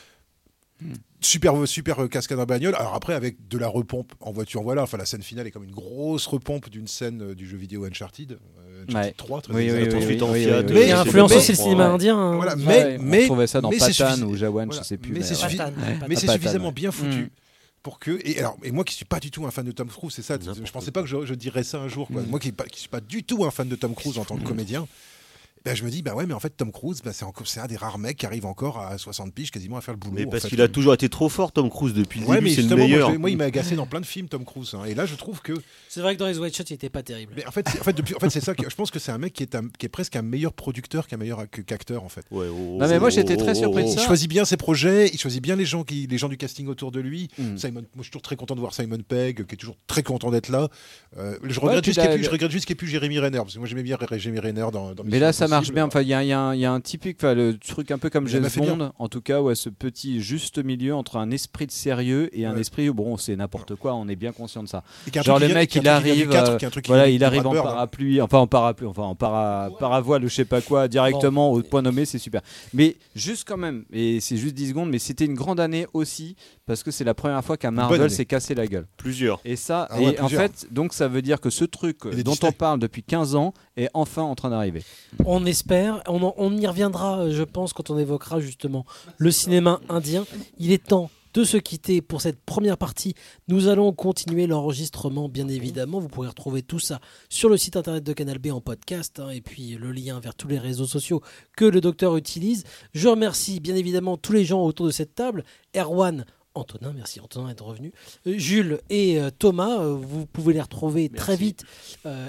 super, super cascade en bagnole. Alors après, avec de la repompe en voiture, voilà. Enfin, la scène finale est comme une grosse repompe d'une scène euh, du jeu vidéo Uncharted. euh, Uncharted Ouais. 3, très Oui, oui, oui, en Fiat, euh, influencé bon. aussi le cinéma indien. hein. Voilà, Ouais, mais, on mais, retrouvait ça dans mais suffi- ou Jawan, voilà. je sais plus. Mais c'est suffi- mais suffisamment ouais. bien foutu Mm. pour que et alors et moi qui suis pas du tout un fan de Tom Cruise c'est ça je pensais pas que je, je dirais ça un jour quoi. Mm. moi qui, qui suis pas du tout un fan de Tom Cruise en tant que comédien ben, je me dis bah ouais mais en fait Tom Cruise ben, c'est encore c'est un des rares mecs qui arrive encore à 60 piges quasiment à faire le boulot Mais en parce fait. qu'il a toujours été trop fort, Tom Cruise, depuis le ouais début, mais c'est le moi, meilleur. je- moi, il m'a agacé dans plein de films Tom Cruise hein. et là je trouve que C'est vrai que dans les White Shot, il était pas terrible. mais en fait c'est- en fait depuis en fait c'est ça que je pense que c'est un mec qui est un- qui est presque un meilleur producteur qu'un meilleur qu'acteur en fait Ouais, oh, Non, mais moi, oh, j'étais oh, très oh, surpris de oh, il ça. choisit bien ses projets, il choisit bien les gens qui, les gens du casting autour de lui. Mm. Simon, moi je suis toujours très content de voir Simon Pegg, qui est toujours très content d'être là. Euh, je Ouais, regrette puis juste qu'il n'y ait plus, je regrette juste qu'il y ait plus Jérémy Renner, parce que moi j'aimais bien Jérémy Renner dans. dans Mais Mission là, ça marche bien. Enfin, il y, a- il y a un- il y a un typique, enfin, le truc un peu comme James. Bond, en tout cas, ouais, ce petit juste milieu entre un esprit de sérieux et un Ouais. esprit où, bon, c'est n'importe quoi. On est bien conscient de ça. Genre le mec, il arrive, du 4, euh, voilà, il arrive en hein. parapluie, enfin en parapluie, enfin en para, paravoile, ou je sais pas quoi, directement au point nommé, c'est super. Mais juste quand même, et c'est juste 10 secondes, mais c'était une grande année aussi parce que c'est la première fois qu'un Marvel s'est cassé la gueule. Plusieurs. Et ça, Ah ouais, et en fait, donc ça veut dire que ce truc dont Disney. on parle depuis 15 ans est enfin en train d'arriver. On espère, on, en- on y reviendra, euh, je pense, quand on évoquera justement le cinéma indien. Il est temps de se quitter pour cette première partie. Nous allons continuer l'enregistrement, bien évidemment. Vous pourrez retrouver tout ça sur le site internet de Canal B en podcast hein, et puis le lien vers tous les réseaux sociaux que le docteur utilise. Je remercie bien évidemment tous les gens autour de cette table. Erwan, Antonin, merci Antonin d'être revenu. Euh, Jules et euh, Thomas, euh, vous pouvez les retrouver très vite,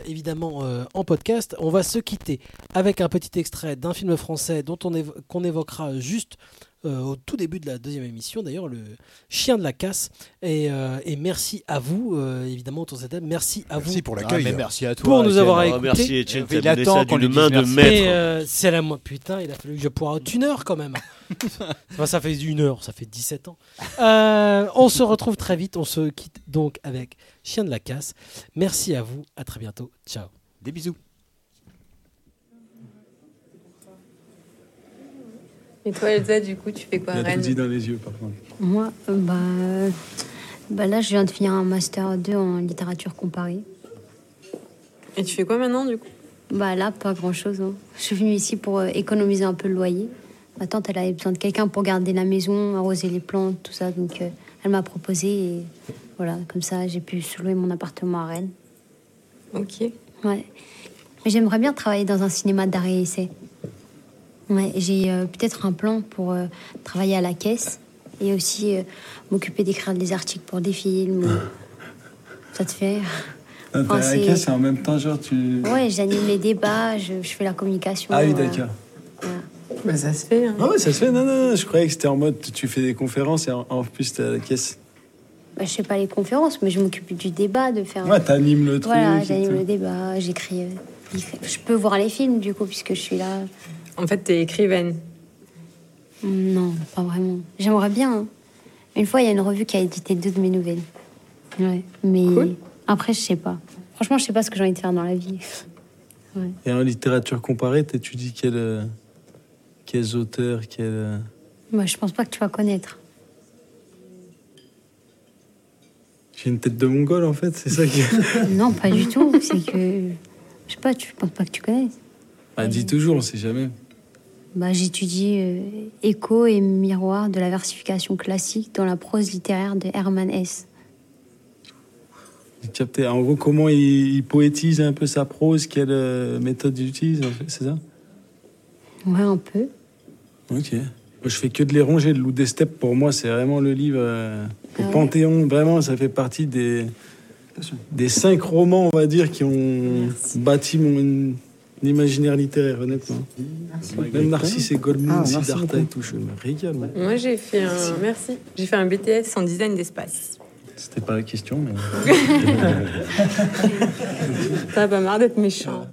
évidemment, en podcast. On va se quitter avec un petit extrait d'un film français dont on évo- qu'on évoquera juste euh, au tout début de la deuxième émission, d'ailleurs, le Chien de la casse. Et, euh, et merci à vous, euh, évidemment, autour de cette table. Merci à Merci vous. pour l'accueil. Ah, mais merci à toi, Pour nous avoir écoutés. merci Etienne, Il attend qu'on lui d'une main de maître. Mais euh, c'est la moi. Putain, il a fallu que je pourrais une heure quand même. Enfin, ça fait une heure, ça fait 17 ans. Euh, on se retrouve très vite. On se quitte donc avec Chien de la casse. Merci à vous. À très bientôt. Ciao. Des bisous. Et toi, Elsa, du coup, tu fais quoi à Il a tout Rennes dit dans les yeux, par contre. Moi, bah, bah là, je viens de finir un master 2 en littérature comparée. Et tu fais quoi maintenant, du coup? Bah là, pas grand-chose. hein. Je suis venue ici pour euh, économiser un peu le loyer. Ma tante, elle avait besoin de quelqu'un pour garder la maison, arroser les plantes, tout ça. Donc, euh, elle m'a proposé et voilà, comme ça, j'ai pu louer mon appartement à Rennes. Ok. Ouais. Mais j'aimerais bien travailler dans un cinéma d'art et essai. Ouais, j'ai euh, peut-être un plan pour euh, travailler à la caisse et aussi euh, m'occuper d'écrire des articles pour des films. ou- Ça te fait? Ah, Enfin, t'as la caisse et en même temps, genre, tu. Ouais, j'anime les débats, je, je fais la communication. Ah oui, d'accord. Bah, ça se fait. Hein. Ah ouais, ça se fait. Non, non, non, je croyais que c'était en mode tu fais des conférences et en, en plus t'as la caisse. Bah, je fais pas les conférences, mais je m'occupe du débat, de faire. Ouais, t'animes le truc. Voilà, j'anime le débat, j'écris- Je peux voir les films du coup, puisque je suis là. En fait, t'es écrivaine. Non, pas vraiment. J'aimerais bien. hein. Une fois, il y a une revue qui a édité deux de mes nouvelles. Ouais, mais après, je sais pas. Franchement, je sais pas ce que j'ai envie de faire dans la vie. Ouais. Et en littérature comparée, t'étudies quel, euh, quels auteurs, quels. euh, Moi, je pense pas que tu vas connaître. J'ai une tête de mongol en fait, c'est ça qui. non, pas du tout. C'est que. Je sais pas, tu penses pas que tu connaisses. bah, dis toujours, on sait jamais. Bah, j'étudie euh, écho et miroir de la versification classique dans la prose littéraire de Hermann Hesse. Capté. En gros, comment il, il poétise un peu sa prose, quelle euh, méthode il utilise, en fait, c'est ça? Ouais, un peu. Ok. Je fais que de les ronger. Le Loup des Steppes, pour moi, c'est vraiment le livre euh, au Ah ouais Panthéon. Vraiment, ça fait partie des, des cinq romans, on va dire, qui ont bâti mon imaginaire littéraire, honnêtement. Même Narcisse et Goldman, Ah, Siddhartha et tout, je me régale. moi. Moi, j'ai fait un. Merci. J'ai fait un BTS en design d'espace. C'était pas la question, mais. T'as pas marre d'être méchant.